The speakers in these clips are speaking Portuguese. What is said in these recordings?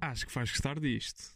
Acho que vais gostar disto.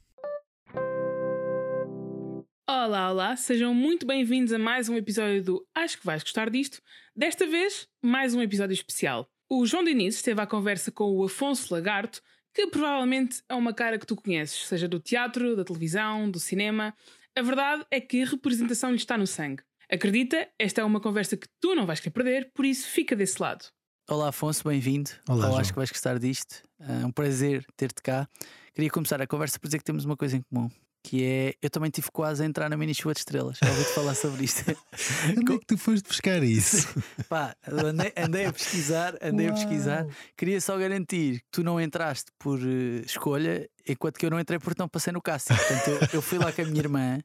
Olá, olá, sejam muito bem-vindos a mais um episódio do Acho que vais gostar disto. Desta vez, mais um episódio especial. O João Diniz esteve à conversa com o Afonso Lagarto, que provavelmente é uma cara que tu conheces, seja do teatro, da televisão, do cinema. A verdade é que a representação lhe está no sangue. Acredita, esta é uma conversa que tu não vais querer perder, por isso fica desse lado. Olá Afonso, bem-vindo. Olá, acho que vais gostar disto. É um prazer ter-te cá. Queria começar a conversa por dizer que temos uma coisa em comum. Que é, eu também tive quase a entrar na mini chuva de estrelas. Já ouvi-te falar sobre isto. Onde é que tu foste buscar isso? Pá, andei, andei a pesquisar, andei a Uau. pesquisar. Queria só garantir que tu não entraste por eh, escolha, enquanto que eu não entrei porque não passei no casting. Portanto, eu, eu fui lá com a minha irmã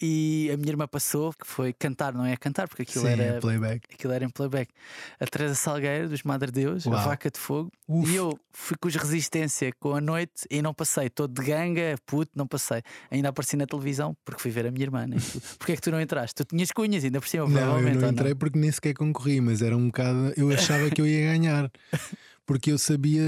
e a minha irmã passou, que foi cantar, não é cantar, porque aquilo Sim, era playback. Aquilo era em playback. A Teresa Salgueiro, dos Madre Deus, a Uau. Vaca de Fogo. Uf. E eu fui com os Resistência com a noite e não passei. Todo de ganga, puto, não passei. Ainda apareci na televisão porque fui ver a minha irmã. Né? Porquê é que tu não entraste? Tu tinhas cunhas ainda por cima, Não, eu não entrei porque nem sequer concorri, mas era um bocado. Eu achava que eu ia ganhar. Porque eu sabia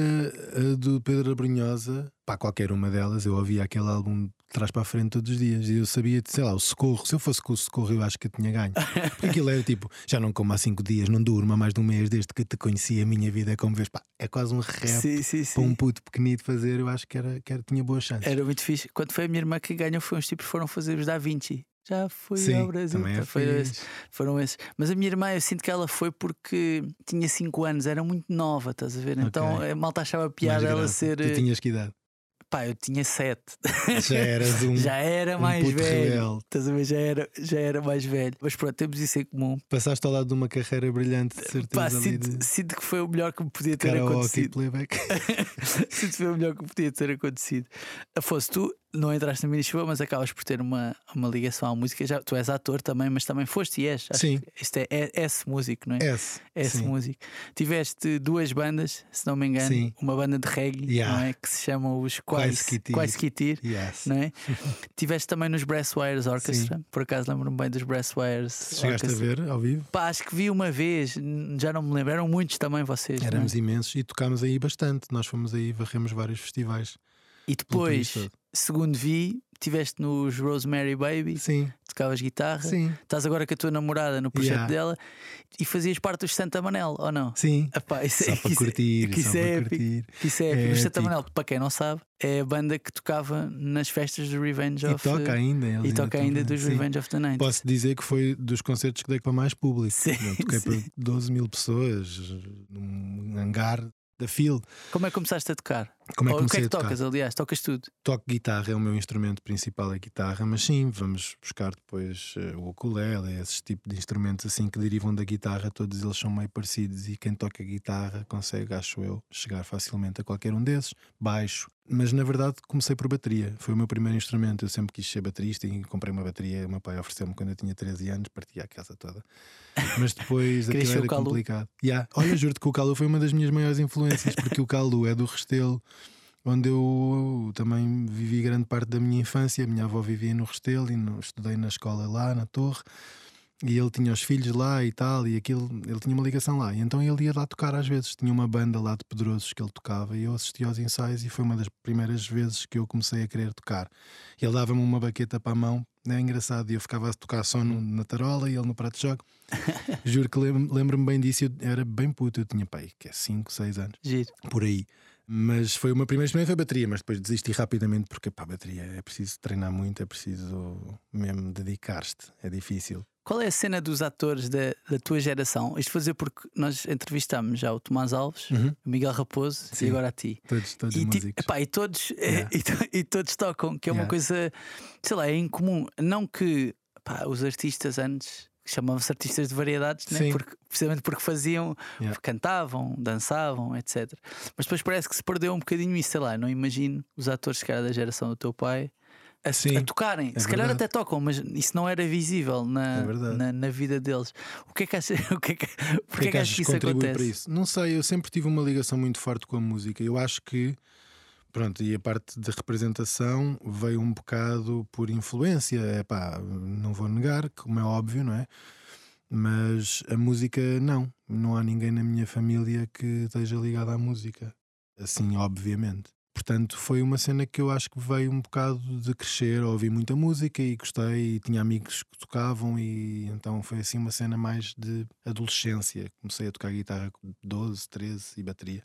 a do Pedro Abrunhosa, pá, qualquer uma delas, eu ouvia aquele álbum trás para a frente todos os dias. E eu sabia, sei lá, o socorro. Se eu fosse com o socorro, eu acho que eu tinha ganho. Porque aquilo era tipo, já não como há cinco dias, não durmo há mais de um mês desde que te conheci. A minha vida é como vês, pá, é quase um rap Sim, sim, para um sim. puto pequenito fazer. Eu acho que, era, que era, tinha boas chances. Era muito fixe. Quando foi a minha irmã que ganhou, foi uns tipos que foram fazer os Da Vinci. Já fui Sim, ao Brasil. também é Tá, foi fixe. esse. Foram esses. Mas a minha irmã, eu sinto que ela foi porque tinha 5 anos, era muito nova, estás a ver? Então Ok. a malta achava piada ela ser. Tu tinhas que idade? Pá, eu tinha 7. Já eras um. Já era um mais velho. rebelde. Estás a ver? Já era, já era mais velho. Mas pronto, temos isso em comum. Passaste ao lado de uma carreira brilhante, de certeza. Pá, sinto, de sinto que foi o melhor que me podia ter karaoke acontecido. playback. sinto que foi o melhor que me podia ter acontecido. Afonso, tu não entraste na mini chuva, mas acabas por ter uma, uma ligação à música. Já, tu és ator também, mas também foste e és. Sim. que Este é, é esse músico, não é? S. Esse sim. músico. Tiveste duas bandas, se não me engano, Sim. uma banda de reggae, Yeah. não é? Que se chamam os Quais. Quaiskitir. Yes. não é? Tiveste também nos Brasswires Orchestra, por acaso lembro-me bem dos Brasswires Chegaste a Orchestra. ver ao vivo? Pá, acho que vi uma vez, já não me lembro, eram muitos também vocês. é? Éramos imensos e tocámos aí bastante. Nós fomos aí, varremos vários festivais. E depois. Segundo vi, tiveste nos Rosemary Baby, Sim, tocavas guitarra, sim, estás agora com a tua namorada no projeto Yeah. dela e fazias parte dos Santa Manel, ou não? sim. Epá, isso Só é, para é- curtir, que isso só é para curtir. Isso é, É. Os Santa épico. Manel, para quem não sabe, é a banda que tocava nas festas do Revenge E of toca ainda. e toca ainda dos sim. Revenge of the Night. Posso dizer que foi dos concertos que dei para mais público. Sim, toquei sim. para 12 mil pessoas num hangar da Field. Como é que começaste a tocar? Como é que Ou o que é que tocas, aliás? Tocas tudo. toco guitarra, é o meu instrumento principal, a guitarra, mas sim, vamos buscar depois eh, o ukulele, esses tipos de instrumentos assim que derivam da guitarra, todos eles são meio parecidos e quem toca guitarra consegue, acho eu, chegar facilmente a qualquer um desses, baixo. Mas na verdade comecei por bateria, foi o meu primeiro instrumento. Eu sempre quis ser baterista e comprei uma bateria. O meu pai ofereceu-me quando eu tinha 13 anos, partia a casa toda. Mas depois aquilo era complicado. Yeah. Olha, juro-te que o Calu foi uma das minhas maiores influências, porque o Calu é do Restelo onde eu também vivi grande parte da minha infância. A minha avó vivia no Restelo e no- estudei na escola lá, na Torre. E ele tinha os filhos lá e tal, e aquilo, ele tinha uma ligação lá. E então ele ia lá tocar às vezes. Tinha uma banda lá de Pedrosos que ele tocava e eu assistia aos ensaios e foi uma das primeiras vezes que eu comecei a querer tocar. Ele dava-me uma baqueta para a mão, é engraçado, e eu ficava a tocar só no- na tarola e ele no prato de jogo. Juro que lem- lembro-me bem disso, eu era bem puto, eu tinha pai, que é 5, 6 anos Giro. por aí. Mas foi uma primeira experiência, foi bateria, mas depois desisti rapidamente porque para a bateria é preciso treinar muito, é preciso mesmo dedicar-te, é difícil. Qual é a cena dos atores da, da tua geração? Isto dizer porque nós entrevistámos já o Tomás Alves, Uhum. o Miguel Raposo Sim. e agora a ti. Todos, todos E, ti- epá, e todos, eh, Yeah. e, to- e todos tocam, que é uma Yeah. coisa, sei lá, é incomum. Não que pá, os artistas antes chamavam-se artistas de variedades, né? Porque, precisamente porque faziam, Yeah. cantavam, dançavam, etc. Mas depois parece que se perdeu um bocadinho isso, sei lá, não imagino os atores, se calhar, da geração do teu pai. A, a tocarem, é se calhar verdade. até tocam, mas isso não era visível na, É na, na vida deles. O que é que achas? O que é que, porque é que achas que isso acontece? para isso? Não sei, eu sempre tive uma ligação muito forte com a música. Eu acho que, pronto, e a parte de representação veio um bocado por influência. É pá, não vou negar, como é óbvio, não é? Mas a música, não. Não há ninguém na minha família que esteja ligado à música. Assim, obviamente. Portanto, foi uma cena que eu acho que veio um bocado de crescer, ouvi muita música e gostei, e tinha amigos que tocavam, e então foi assim uma cena mais de adolescência. Comecei a tocar guitarra com 12, 13 e bateria.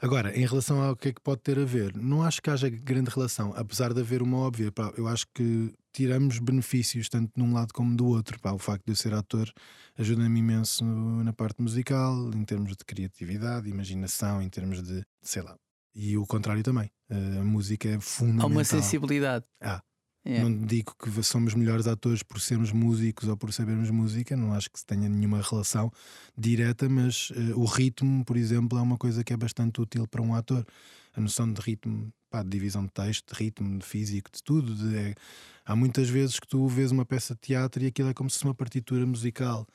Agora, em relação ao que é que pode ter a ver, não acho que haja grande relação, apesar de haver uma óbvia. Pá, eu acho que tiramos benefícios tanto de um lado como do outro. Pá, o facto de eu ser ator ajuda-me imenso na parte musical, em termos de criatividade, imaginação, em termos de, sei lá. E o contrário também. A música é fundamental. Há uma sensibilidade. Ah, É. não digo que somos melhores atores por sermos músicos ou por sabermos música, não acho que se tenha nenhuma relação direta, mas eh, o ritmo, por exemplo, é uma coisa que é bastante útil para um ator. A noção de ritmo, pá, de divisão de texto, de ritmo, de físico, de tudo. de- é- há muitas vezes que tu vês uma peça de teatro e aquilo é como se fosse uma partitura musical.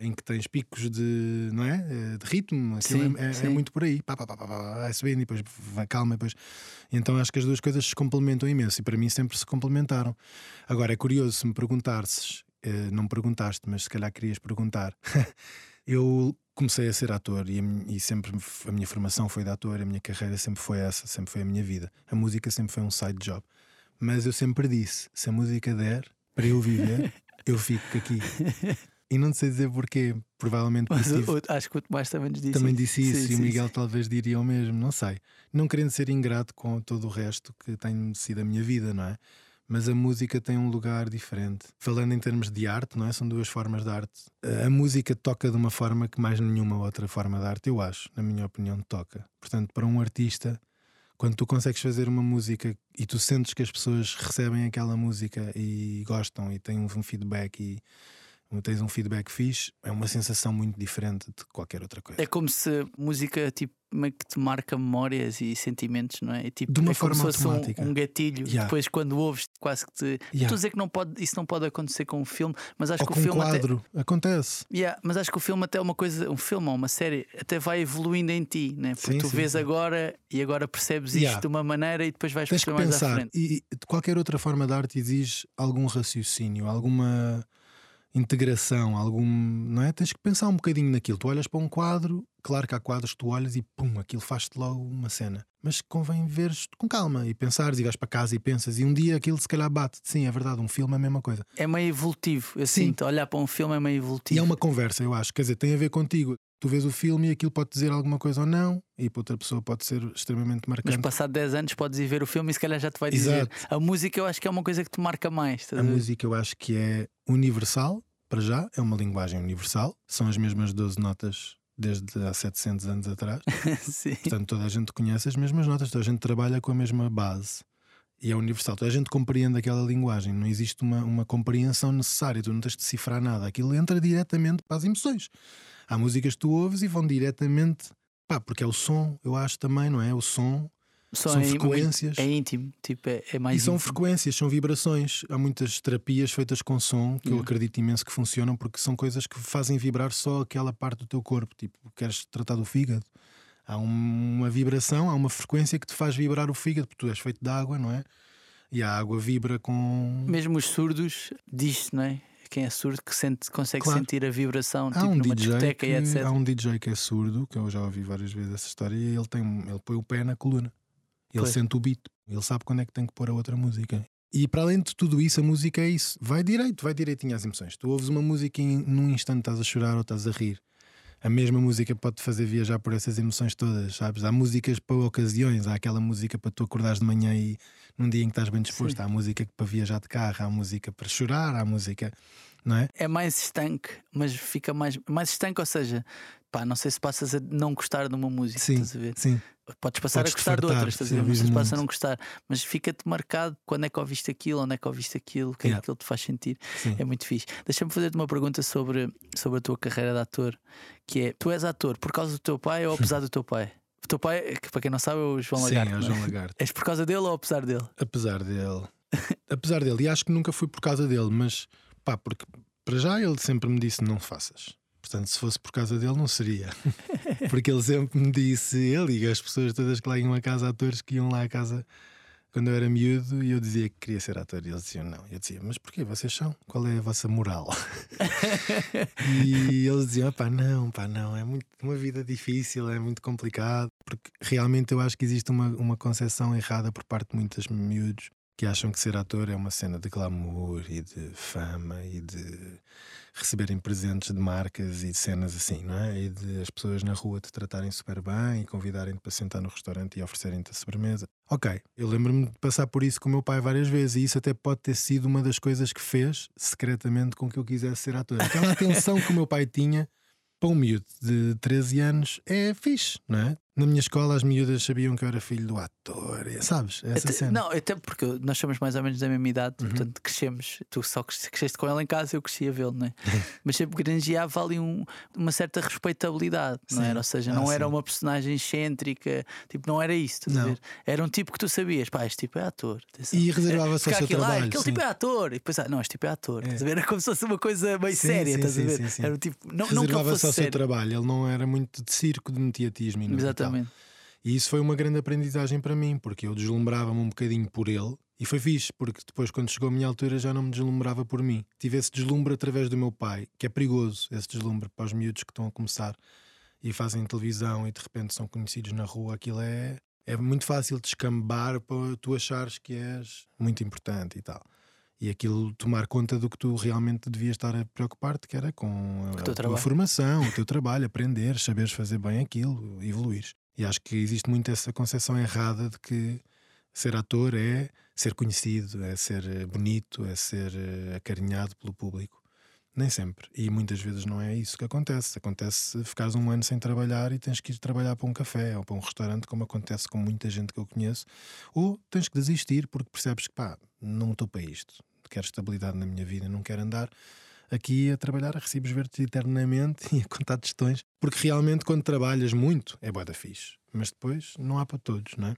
Em que tens picos de, não é? Eh, de ritmo, Sim, é, é- é sim. muito por aí, pá, pá, pá, pá, pá, vai subindo e depois vai calma, e depois então acho que as duas coisas se complementam imenso e para mim sempre se complementaram. Agora é curioso se me perguntasses, eh, não me perguntaste, mas se calhar querias perguntar. eu comecei a ser ator e, e sempre a minha formação foi de ator, a minha carreira sempre foi essa, sempre foi a minha vida. A música sempre foi um side job. Mas eu sempre disse: se a música der para eu viver, eu fico aqui. E não sei dizer porquê, provavelmente Mas o- acho que o Tomás também nos disse também disse isso Sim, e o Miguel sim. talvez diria o mesmo, não sei. Não querendo ser ingrato com todo o resto que tem sido a minha vida, não é? Mas a música tem um lugar diferente. Falando em termos de arte, não é? São duas formas de arte. A a música toca de uma forma que mais nenhuma outra forma de arte, eu acho, na minha opinião, toca. Portanto, para um artista, quando tu consegues fazer uma música e tu sentes que as pessoas recebem aquela música e gostam e têm um feedback e tens um feedback fixe, é uma sensação muito diferente de qualquer outra coisa. É como se música tipo, meio que te marca memórias e sentimentos, não é? É tipo, De uma é como forma se fosse um- um, gatilho. Yeah. Depois, quando ouves, quase que te. Yeah. Estou a dizer que não pode, isso não pode acontecer com um filme, mas acho Ou que o um filme até. quadro, acontece. Yeah, mas acho que o filme até é uma coisa, um filme ou uma série, até vai evoluindo em ti, né? Porque Sim, tu sim, vês sim. agora e agora percebes Yeah. isto de uma maneira e depois vais Tens perceber mais à frente. E e qualquer outra forma de arte exige algum raciocínio, alguma integração, algum. Não é? Tens que pensar um bocadinho naquilo. Tu olhas para um quadro, claro que há quadros que tu olhas e pum, aquilo faz-te logo uma cena. Mas convém veres com calma e pensares e vais para casa e pensas e um dia aquilo se calhar bate. Sim, é verdade, um filme é a mesma coisa. É meio evolutivo. Eu Sim. sinto, olhar para um filme é meio E evolutivo. é uma conversa, eu acho. Quer dizer, tem a ver contigo. Tu vês o filme e aquilo pode dizer alguma coisa ou não, e para outra pessoa pode ser extremamente Mas marcante. passado 10 anos podes ir ver o filme e se calhar já te vai dizer. Exato. A música eu acho que é uma coisa que te marca mais. A ver? música eu acho que é universal, para já, é uma linguagem universal. São as mesmas 12 notas desde há 700 anos atrás. Sim. Portanto, toda a gente conhece as mesmas notas, toda a gente trabalha com a mesma base. E é universal, toda a gente compreende aquela linguagem, não existe uma, uma compreensão necessária, tu não tens de decifrar nada, aquilo entra diretamente para as emoções. Há músicas que tu ouves e vão diretamente, pá, porque é o som, eu acho também, não é? O som, são é, frequências. É íntimo, tipo, é, é mais E são íntimo. frequências, são vibrações. Há muitas terapias feitas com som que eu Yeah. acredito imenso que funcionam porque são coisas que fazem vibrar só aquela parte do teu corpo. Tipo, queres tratar do fígado? Há um- uma vibração, há uma frequência que te faz vibrar o fígado, porque tu és feito de água, não é? E a água vibra com. Mesmo os surdos, diz-se, não é? Quem é surdo que sente, consegue Claro. sentir a vibração, Há tipo um, numa DJ discoteca que, e etc. há um DJ que é surdo, que eu já ouvi várias vezes essa história, e ele, tem, ele põe o pé na coluna. Ele Pois. sente o beat, ele sabe quando é que tem que pôr a outra música. E para além de tudo isso, a música é isso. Vai direito, vai direitinho às emoções. Tu ouves uma música e num instante estás a chorar ou estás a rir. A mesma música pode-te fazer viajar por essas emoções todas, sabes? Há músicas para ocasiões, há aquela música para tu acordares de manhã e num dia em que estás bem disposto, há música para viajar de carro, há música para chorar, há música, não é? É mais estanque, mas fica mais, mais estanque, ou seja, pá, não sei se passas a não gostar de uma música, Sim, estás a ver? sim. Podes passar Podes a gostar de outras, estás a sim, ver? Passa a não gostar, mas fica-te marcado quando é que ouviste aquilo, onde é que ouviste aquilo, o que é Yeah. que aquilo te faz sentir. sim. É muito fixe. Deixa-me fazer-te uma pergunta sobre, sobre a tua carreira de ator, que é: tu és ator por causa do teu pai ou apesar do teu pai? O teu pai, que para quem não sabe, é o João Sim, Lagarto. é o é? João Lagarto. És por causa dele ou apesar dele? Apesar dele. Apesar dele. E acho que nunca fui por causa dele, mas pá, porque para já ele sempre me disse não faças. Portanto, se fosse por causa dele, não seria. Porque ele sempre me disse, ele e as pessoas todas que lá iam a casa, atores que iam lá a casa quando eu era miúdo e eu dizia que queria ser ator. E eles diziam não. E eu dizia, mas porquê vocês são? Qual é a vossa moral? e eles diziam, pá, não, pá, não, é muito, uma vida difícil, é muito complicado. Porque realmente eu acho que existe uma, uma concepção errada por parte de muitos miúdos que acham que ser ator é uma cena de glamour e de fama e de receberem presentes de marcas e de cenas assim, não é? E de as pessoas na rua te tratarem super bem e convidarem-te para sentar no restaurante e oferecerem-te a sobremesa. Ok, eu lembro-me de passar por isso com o meu pai várias vezes e isso até pode ter sido uma das coisas que fez secretamente com que eu quisesse ser ator. Aquela atenção que o meu pai tinha para um miúdo de 13 anos é fixe, não é? Na minha escola as miúdas sabiam que eu era filho do ator, sabes? Essa Até- cena. não, até porque nós somos mais ou menos da mesma idade, Uhum. portanto crescemos. Tu só cres- cresceste com ele em casa, eu cresci a vê-lo, não é? Mas sempre granjeava ali um- uma certa respeitabilidade, não era? Ou seja, Ah, não era sim. uma personagem excêntrica, tipo, não era isso, Não. ver? Era um tipo que tu sabias, pá, este tipo é ator. atenção. E reservava-se ao seu aquilo, ah, trabalho. aquele sim. tipo é ator. E depois, ah, não, este tipo é ator. É. Era como se fosse uma coisa meio séria, estás a ver? Era um tipo, não, não Reservava-se ao seu trabalho, ele não era muito de circo, de mediatismo. e e tal. Exatamente. E isso foi uma grande aprendizagem para mim, porque eu deslumbrava-me um bocadinho por ele. E foi fixe, porque depois, quando chegou a minha altura, já não me deslumbrava por mim. Tive esse deslumbre através do meu pai, que é perigoso, esse deslumbre para os miúdos que estão a começar e fazem televisão e de repente são conhecidos na rua. Aquilo é, é muito fácil descambar para tu achares que és muito importante e tal. E aquilo tomar conta do que tu realmente devias estar a preocupar-te, que era com a, tua trabalho. formação, o teu trabalho, aprender, saberes fazer bem aquilo, evoluir. E acho que existe muito essa concepção errada de que ser ator é ser conhecido, é ser eh, bonito, é ser eh, acarinhado pelo público. Nem sempre. E muitas vezes não é isso que acontece. Acontece ficares um ano sem trabalhar e tens que ir trabalhar para um café ou para um restaurante, como acontece com muita gente que eu conheço. Ou tens que desistir porque percebes que pá, não estou para isto. Quero estabilidade na minha vida, não quero andar aqui a trabalhar a recibos verdes eternamente e a contar tostões. Porque realmente, quando trabalhas muito, é boa da fixe. Mas depois não há para todos, não é?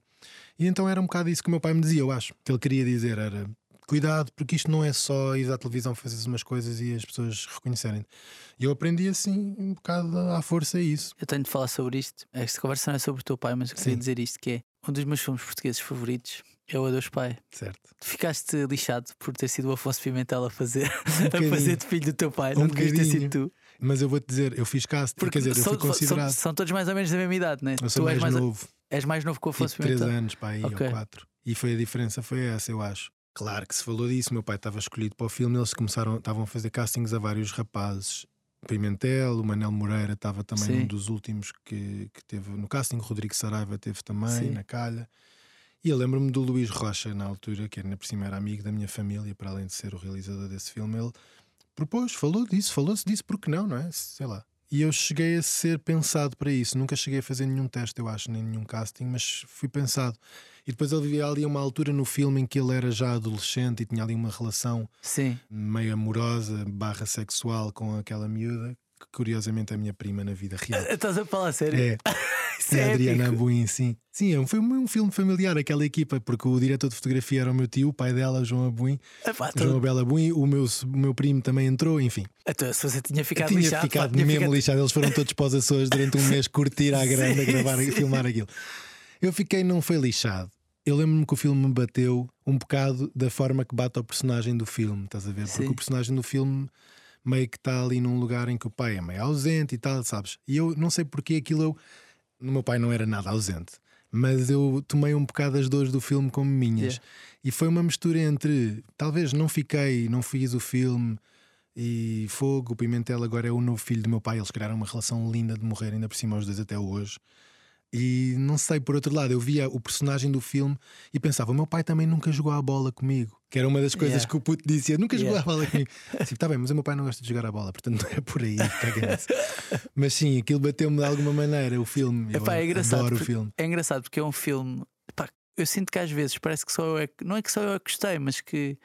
E então era um bocado isso que o meu pai me dizia, eu acho. Que ele queria dizer era cuidado, porque isto não é só ir à televisão fazer umas coisas e as pessoas reconhecerem. E eu aprendi assim um bocado à força isso. Eu tenho de falar sobre isto. Esta conversa não é sobre o teu pai, mas eu queria Sim. dizer isto: que é um dos meus filmes portugueses favoritos é o Adeus Pai. Certo. Tu ficaste lixado por ter sido o Afonso Pimentel a fazer, a bocadinho. fazer de filho do teu pai. Um não devias ter sido tu. Mas eu vou-te dizer, eu fiz casting, quer dizer, eu são, fui considerado. são, são todos mais ou menos da mesma idade, né? eu sou tu mais, és, mais, novo. és mais novo que o Afonso Tipo 3 Pimentel. anos para aí, Ok. ou 4. E foi a diferença, foi essa, eu acho. Claro que se falou disso, meu pai estava escolhido para o filme, eles começaram, estavam a fazer castings a vários rapazes. Pimentel, o Manel Moreira estava também Sim. um dos últimos que, que teve no casting, o Rodrigo Saraiva teve também, Sim. na calha. E eu lembro-me do Luís Rocha, na altura, que ainda por cima era amigo da minha família, para além de ser o realizador desse filme, ele propôs, falou disso, falou-se disso, porque não, não é? Sei lá. E eu cheguei a ser pensado para isso. Nunca cheguei a fazer nenhum teste, eu acho, nem nenhum casting, mas fui pensado. E depois ele vivia ali uma altura no filme em que ele era já adolescente e tinha ali uma relação Sim. meio amorosa, barra sexual com aquela miúda, que curiosamente é a minha prima na vida real. Estás a falar a sério? É, é é a Adriana. Abuin, sim. Sim, é um, foi um, filme familiar, aquela equipa, porque o diretor de fotografia era o meu tio, o pai dela, João Abuin, Epá, tu- João Abel Abuin, o meu, o meu primo também entrou, enfim. Então, se você tinha ficado tinha lixado, ficado tinha mesmo ficado- lixado. Eles foram todos para os Açores durante um mês curtir à grande a Sim, gravar e filmar aquilo. Eu fiquei, não foi lixado. Eu lembro-me que o filme me bateu um bocado da forma que bate ao personagem do filme, estás a ver? Porque Sim. o personagem do filme meio que está ali num lugar em que o pai é meio ausente e tal, sabes? E eu não sei porque aquilo eu. O meu pai não era nada ausente, mas eu tomei um bocado as dores do filme como minhas. Yeah. E foi uma mistura entre. Talvez não fiquei, não fiz o filme e Fogo, o Pimentel agora é o novo filho do meu pai. Eles criaram uma relação linda de morrer, ainda por cima aos dois até hoje. E não sei, por outro lado, eu via o personagem do filme e pensava: o meu pai também nunca jogou a bola comigo. Que era uma das coisas Yeah. que o puto dizia: nunca jogou Yeah. a bola comigo. Tipo, tá bem, mas o meu pai não gosta de jogar a bola, portanto não é por aí. mas sim, aquilo bateu-me de alguma maneira. O filme, eu Epá, é engraçado adoro o porque- filme. É engraçado porque é um filme. epá, eu sinto que às vezes parece que só eu é que. Não é que só eu é que gostei, mas que.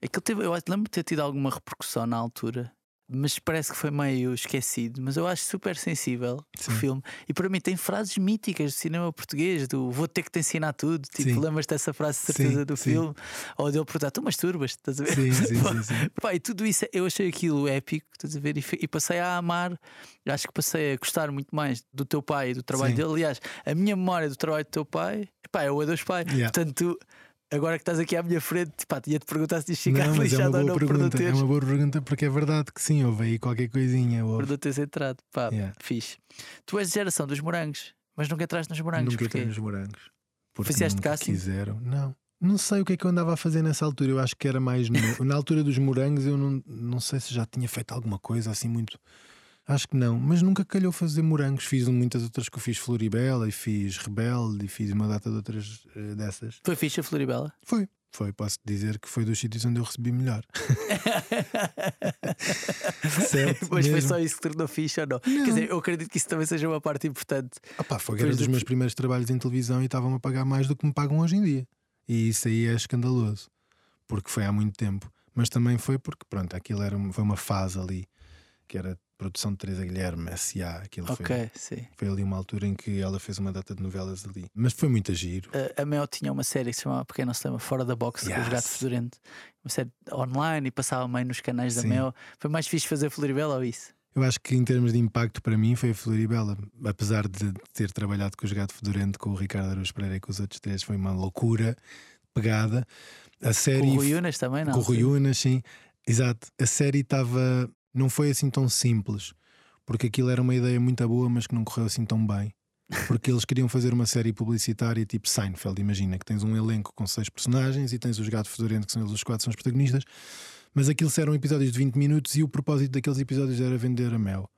Aquilo teve, eu lembro de ter tido alguma repercussão na altura, mas parece que foi meio esquecido. Mas eu acho super sensível Sim. o filme. E para mim tem frases míticas do cinema português: do vou ter que te ensinar tudo. Tipo, lembras dessa frase de certeza Sim, do sim. filme? Ou dele perguntar: tu masturbas? Estás a ver? Sim, sim, sim, sim. Pá, e tudo isso eu achei aquilo épico, estás a ver? E, e passei a amar, acho que passei a gostar muito mais do teu pai e do trabalho dele. Aliás, a minha memória do trabalho do teu pai epá, é o Adeus Pai. Yeah. Portanto, Agora que estás aqui à minha frente, pá, tinha-te perguntar se tinhas ficado Não, é uma lixado ou boa não por não pergunta. É uma boa pergunta porque é verdade que sim, houve aí qualquer coisinha. por Houve. não teres entrado. Pá, Yeah. fixe. Tu és de geração dos morangos, mas nunca entraste nos morangos. Nunca porquê? tenho os morangos. Porque Fizeste casting? quiseram. Não. Não sei o que é que eu andava a fazer nessa altura. Eu acho que era mais. no- Na altura dos morangos, eu não, não sei se já tinha feito alguma coisa assim muito. Acho que não, mas nunca calhou fazer morangos. Fiz muitas outras que eu fiz Floribela e fiz Rebelde e fiz uma data de outras eh, dessas. Foi fixe a Floribela? Foi, foi. Posso dizer que foi dos sítios onde eu recebi melhor. certo, mas foi mesmo. só isso que tornou fixe ou não? Quer dizer, eu acredito que isso também seja uma parte importante. Opá, foi Pois era dos do- meus primeiros trabalhos em televisão e estavam a pagar mais do que me pagam hoje em dia. E isso aí é escandaloso, porque foi há muito tempo. Mas também foi porque, pronto, aquilo era, foi uma fase ali, que era produção de Teresa Guilherme, S.A. Aquilo Ok, foi, sim. foi ali uma altura em que ela fez uma data de novelas ali. Mas foi muito giro. A- A Mel tinha uma série que se chamava, se lembra, Fora da Box, com os Yes. Gato Fedorento. Uma série online e passava meio nos canais da Sim. Mel. Foi mais fixe fazer Floribela ou isso? Eu acho que em termos de impacto para mim foi a Floribela, apesar de ter trabalhado com os Gato Fedorento, com o Ricardo Araújo Pereira e com os outros três, foi uma loucura pegada. A série Com o Rui Unas também, não? com o Rui Unas, sim. Exato. A série estava. Não foi assim tão simples, porque aquilo era uma ideia muito boa, mas que não correu assim tão bem. Porque eles queriam fazer uma série publicitária tipo Seinfeld. Imagina que tens um elenco com seis personagens e tens os gatos fedorento, que são eles os quatro, são os protagonistas. Mas aquilo eram episódios de 20 minutos e o propósito daqueles episódios era vender a mel.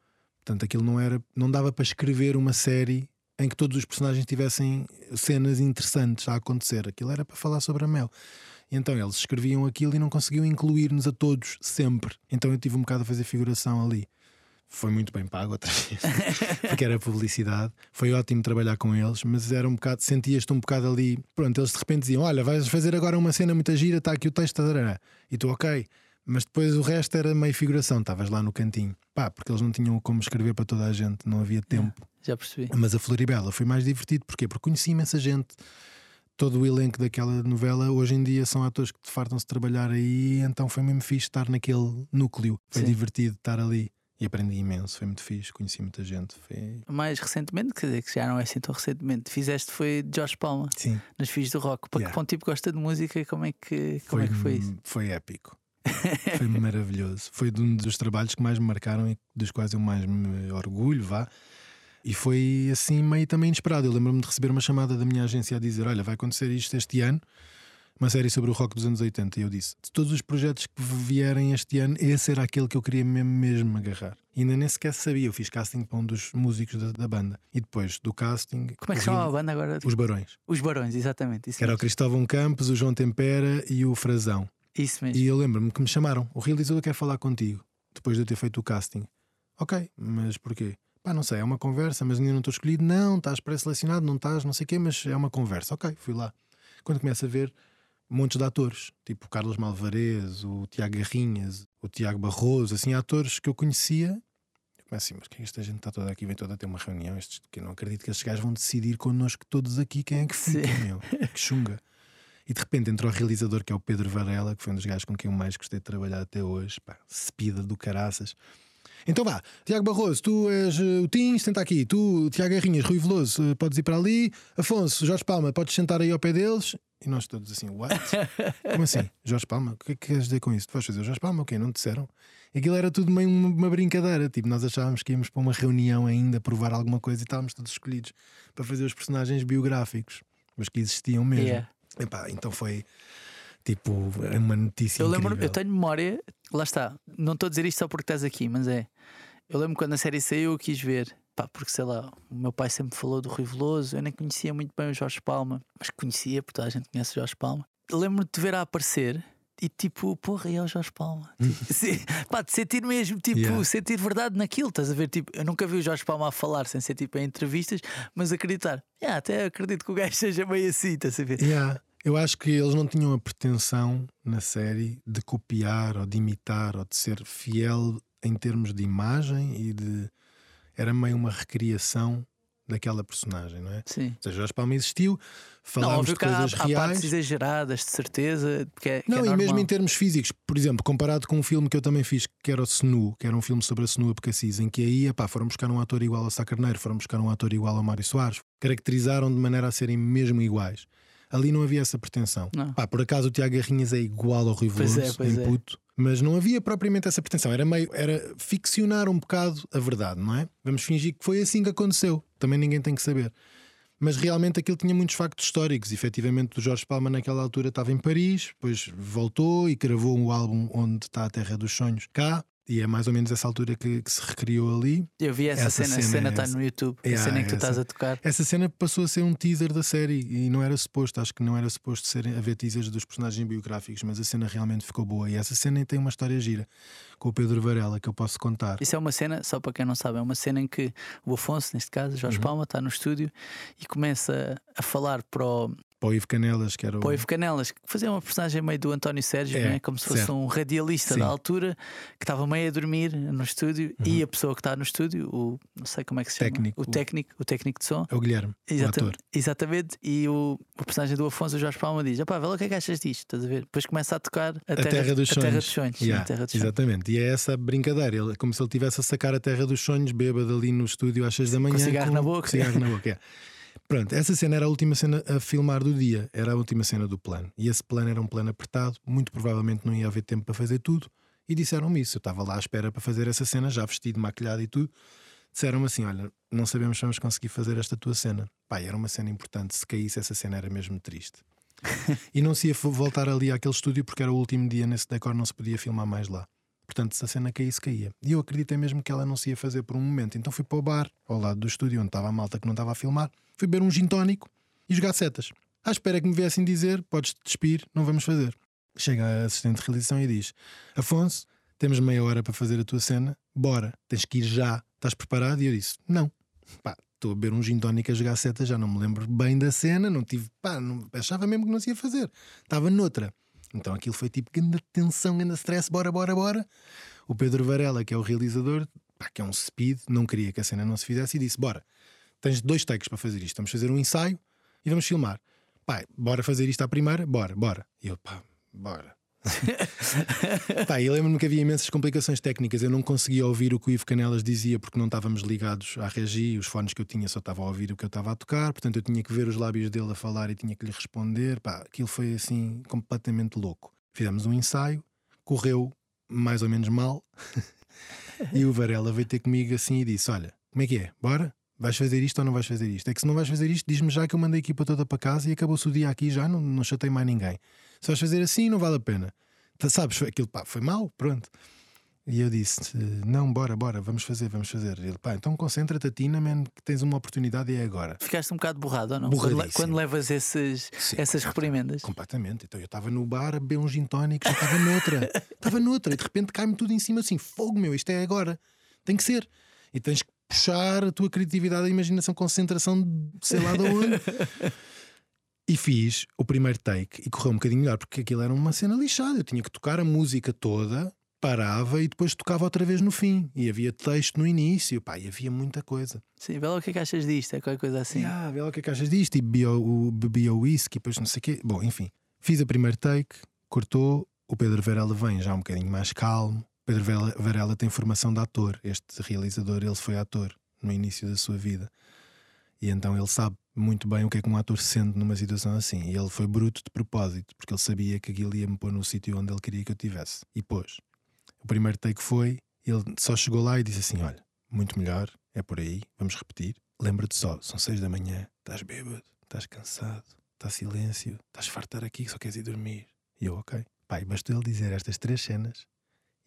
Portanto, aquilo não era, não dava para escrever uma série em que todos os personagens tivessem cenas interessantes a acontecer. Aquilo era para falar sobre a mel. Então eles escreviam aquilo e não conseguiam incluir-nos a todos sempre. Então eu tive um bocado a fazer figuração ali. Foi muito bem pago outra vez, porque era publicidade. Foi ótimo trabalhar com eles, mas era um bocado, sentias-te um bocado ali. Pronto, eles de repente diziam: Olha, vais fazer agora uma cena muito gira, está aqui o texto, tarará." e tu, ok. Mas depois o resto era meio figuração, estavas lá no cantinho. Pá, porque eles não tinham como escrever para toda a gente, não havia tempo. Já percebi. Mas a Floribela foi mais divertido, porquê? Porque conheci imensa gente. Todo o elenco daquela novela hoje em dia são atores que te fartam-se trabalhar aí, então foi mesmo fixe estar naquele núcleo. Foi Sim. divertido estar ali e aprendi imenso, foi muito fixe, conheci muita gente. Foi... Mais recentemente, quer dizer, que já não é assim tão recentemente, fizeste foi Jorge Palma, Sim, nos Filhos do Rock. Para Yeah. que um tipo gosta de música, como é que, como é que foi isso? Foi épico. foi maravilhoso. Foi um dos trabalhos que mais me marcaram e dos quais eu mais me orgulho, vá. E foi assim meio também inesperado. Eu lembro-me de receber uma chamada da minha agência a dizer: Olha, vai acontecer isto este ano, uma série sobre o rock dos anos 80. E eu disse: De todos os projetos que vierem este ano, esse era aquele que eu queria mesmo, mesmo agarrar. E ainda nem sequer sabia. Eu fiz casting para um dos músicos da, da banda. E depois do casting. Como é que chama a banda agora? Os Barões. Os Barões, exatamente. Isso Que era o. Cristóvão Campos, o João Tempera e o Frazão. Isso mesmo. E eu lembro-me que me chamaram. O realizador quer falar contigo. Depois de eu ter feito o casting. Ok, mas porquê? Pá, não sei, é uma conversa, mas ainda não estou escolhido. Não, estás pré-selecionado, não estás, não sei o quê, mas é uma conversa. Ok, fui lá. Quando começo a ver montes de atores, tipo o Carlos Malvarez, o Tiago Garrinhas, o Tiago Barroso, assim, atores que eu conhecia. Eu começo assim, mas que é que esta gente está toda aqui, vem toda a ter uma reunião? Estes, que eu não acredito que estes gajos vão decidir connosco todos aqui quem é que fica, Sim. meu. Que chunga. E de repente entrou o realizador que é o Pedro Varela, que foi um dos gajos com quem eu mais gostei de trabalhar até hoje. Pá, cepida do caraças. Então vá, Tiago Barroso, tu és eh, o Tim, senta aqui. Tu, Tiago Garrinhas, Rui Veloso, eh, podes ir para ali. Afonso, Jorge Palma, podes sentar aí ao pé deles. E nós todos assim, what? Como assim? Jorge Palma? O que é que queres dizer com isso? Tu vais fazer o Jorge Palma? O quê? Não te disseram? Aquilo era tudo meio uma, uma brincadeira. Tipo, nós achávamos que íamos para uma reunião ainda, provar alguma coisa e estávamos todos escolhidos para fazer os personagens biográficos, mas que existiam mesmo. Yeah. Epá, então foi tipo uma notícia Eu lembro, incrível. eu tenho memória, lá está, não estou a dizer isto só porque estás aqui, mas é. Eu lembro quando a série saiu, eu quis ver, pá, porque sei lá, o meu pai sempre falou do Rui Veloso, eu nem conhecia muito bem o Jorge Palma, mas conhecia, porque toda a gente conhece o Jorge Palma. Lembro-me de te ver a aparecer e tipo, porra, é o Jorge Palma. Tipo, sim, pá, de sentir mesmo, tipo, Yeah. sentir verdade naquilo, estás a ver? Tipo, eu nunca vi o Jorge Palma a falar sem ser tipo em entrevistas, mas acreditar, yeah, até acredito que o gajo seja meio assim, estás a ver? Yeah. Eu acho que eles não tinham a pretensão na série de copiar ou de imitar ou de ser fiel em termos de imagem e de. Era meio uma recriação daquela personagem, não é? Sim. Ou seja, Jorge Palma existiu, Não, falámos óbvio de há, coisas há reais. partes exageradas, de certeza, porque é, que Não, é e normal. mesmo em termos físicos, por exemplo, comparado com um filme que eu também fiz, que era o Senu, que era um filme sobre a Senu Abcacis, em que aí epá, foram buscar um ator igual ao Sá Carneiro, foram buscar um ator igual ao Mário Soares, caracterizaram de maneira a serem mesmo iguais. Ali não havia essa pretensão. Pá, por acaso o Tiago Garrinhas é igual ao Rui Pois Veloso é, pois em é. puto, mas não havia propriamente essa pretensão. Era meio era ficcionar um bocado a verdade, não é? Vamos fingir que foi assim que aconteceu. Também ninguém tem que saber. Mas realmente aquilo tinha muitos factos históricos. Efetivamente, o Jorge Palma, naquela altura, estava em Paris, depois voltou e gravou um álbum onde está a Terra dos Sonhos cá. E é mais ou menos essa altura que, que se recriou ali. Eu vi essa, Essa cena, a cena cena é está essa. no YouTube, a Yeah, cena em que tu essa. estás a tocar. Essa cena passou a ser um teaser da série e não era suposto, acho que não era suposto ser, haver teasers dos personagens biográficos, mas a cena realmente ficou boa. E essa cena tem uma história gira com o Pedro Varela que eu posso contar. é Isso é uma cena, só para quem não sabe, é uma cena em que o Afonso, neste caso, Jorge Palma, está no estúdio e começa a falar para o, Para o Ivo Canelas, que era o. para o Ivo Canelas, que fazia uma personagem meio do António Sérgio, É, né? como se fosse certo. um radialista Sim. da altura que estava meio a dormir no estúdio e a pessoa que está no estúdio, o não sei como é que se chama, Técnico. o técnico, o técnico de som. É o Guilherme, o ator. Exatamente, exatamente. E o, o personagem do Afonso, o Jorge Palma, diz: Pá, vê lá o que é que achas disto, estás a ver? Depois começa a tocar a, A Terra, dos a Sonhos. Terra dos Sonhos. Yeah, a Terra dos Sonhos. Exatamente. E é essa brincadeira. Ele, como se ele estivesse a sacar a Terra dos Sonhos, bêbado ali no estúdio às 6 da manhã. cigarro na boca. com cigarro na boca. é. Pronto, essa cena era a última cena a filmar do dia, era a última cena do plano. E esse plano era um plano apertado, muito provavelmente não ia haver tempo para fazer tudo. E disseram-me isso. Eu estava lá à espera para fazer essa cena, já vestido, maquilhado e tudo. Disseram-me assim: Olha, não sabemos se vamos conseguir fazer esta tua cena. Pá, era uma cena importante. Se caísse essa cena era mesmo triste. e não se ia voltar ali àquele estúdio porque era o último dia nesse decor, não se podia filmar mais lá. Portanto, se a cena caísse, caía. E eu acreditei mesmo que ela não se ia fazer por um momento. Então fui para o bar, ao lado do estúdio, onde estava a malta que não estava a filmar. Fui beber um gin tónico e jogar setas. À espera que me viessem dizer: podes despir, não vamos fazer. Chega a assistente de realização e diz: Afonso, temos meia hora para fazer a tua cena, bora, tens que ir já, estás preparado? E eu disse: Não, pá, estou a beber um gin tónico a jogar setas, já não me lembro bem da cena, não tive, pá, não, achava mesmo que não se ia fazer, estava noutra. Então aquilo foi tipo grande tensão, grande stress, bora, bora, bora. O Pedro Varela, que é o realizador, pá, que é um speed, não queria que a cena não se fizesse e disse: Bora, tens dois takes para fazer isto, vamos fazer um ensaio e vamos filmar. Pá, bora fazer isto à primeira? Bora, bora. E eu, pá, bora. Pá, e lembro-me que havia imensas complicações técnicas. Eu não conseguia ouvir o que o Ivo Canelas dizia porque não estávamos ligados à regi. Os fones que eu tinha só estavam a ouvir o que eu estava a tocar. Portanto, eu tinha que ver os lábios dele a falar e tinha que lhe responder. Pá, aquilo foi assim completamente louco. Fizemos um ensaio, correu mais ou menos mal. e o Varela veio ter comigo assim e disse: Olha, como é que é? Bora? Vais fazer isto ou não vais fazer isto? É que se não vais fazer isto, diz-me já que eu mandei a equipa toda para casa e acabou-se o dia aqui já, não, não chatei mais ninguém. Se vais fazer assim, não vale a pena. Tá, Sabes, aquilo pá, foi mal, pronto. E eu disse: Não, bora, bora, vamos fazer, vamos fazer. Ele, pá, então concentra-te a ti, na man, que tens uma oportunidade e é agora. Ficaste um bocado borrado ou não? Quando, quando levas esses, Sim, essas reprimendas. Completamente. Então eu estava no bar a beber um gin tónico, já estava noutra. Estava noutra. E de repente cai-me tudo em cima assim: fogo meu, isto é agora. Tem que ser. E tens que puxar a tua criatividade, a imaginação, concentração, sei lá de onde. E fiz o primeiro take e correu um bocadinho melhor, porque aquilo era uma cena lixada. Eu tinha que tocar a música toda, parava e depois tocava outra vez no fim. E havia texto no início, pá, e havia muita coisa. Sim, vê lá o que é que achas disto, é qualquer coisa assim. Ah, vê lá o que é que achas disto? E bebi o, o whisky, depois não sei o quê. Bom, enfim, fiz a primeiro take, cortou. O Pedro Varela vem já um bocadinho mais calmo. Pedro Varela, tem formação de ator. Este realizador, ele foi ator no início da sua vida. E então ele sabe muito bem o que é que um ator sente numa situação assim. E ele foi bruto de propósito, porque ele sabia que aquilo ia me pôr no sítio onde ele queria que eu estivesse. E pôs. O primeiro take foi, ele só chegou lá e disse assim: Olha, muito melhor, é por aí, vamos repetir. Lembra-te só, são seis da manhã, estás bêbado, estás cansado, está silêncio, estás estar aqui, só queres ir dormir. E eu, ok. Pai, bastou ele dizer estas três cenas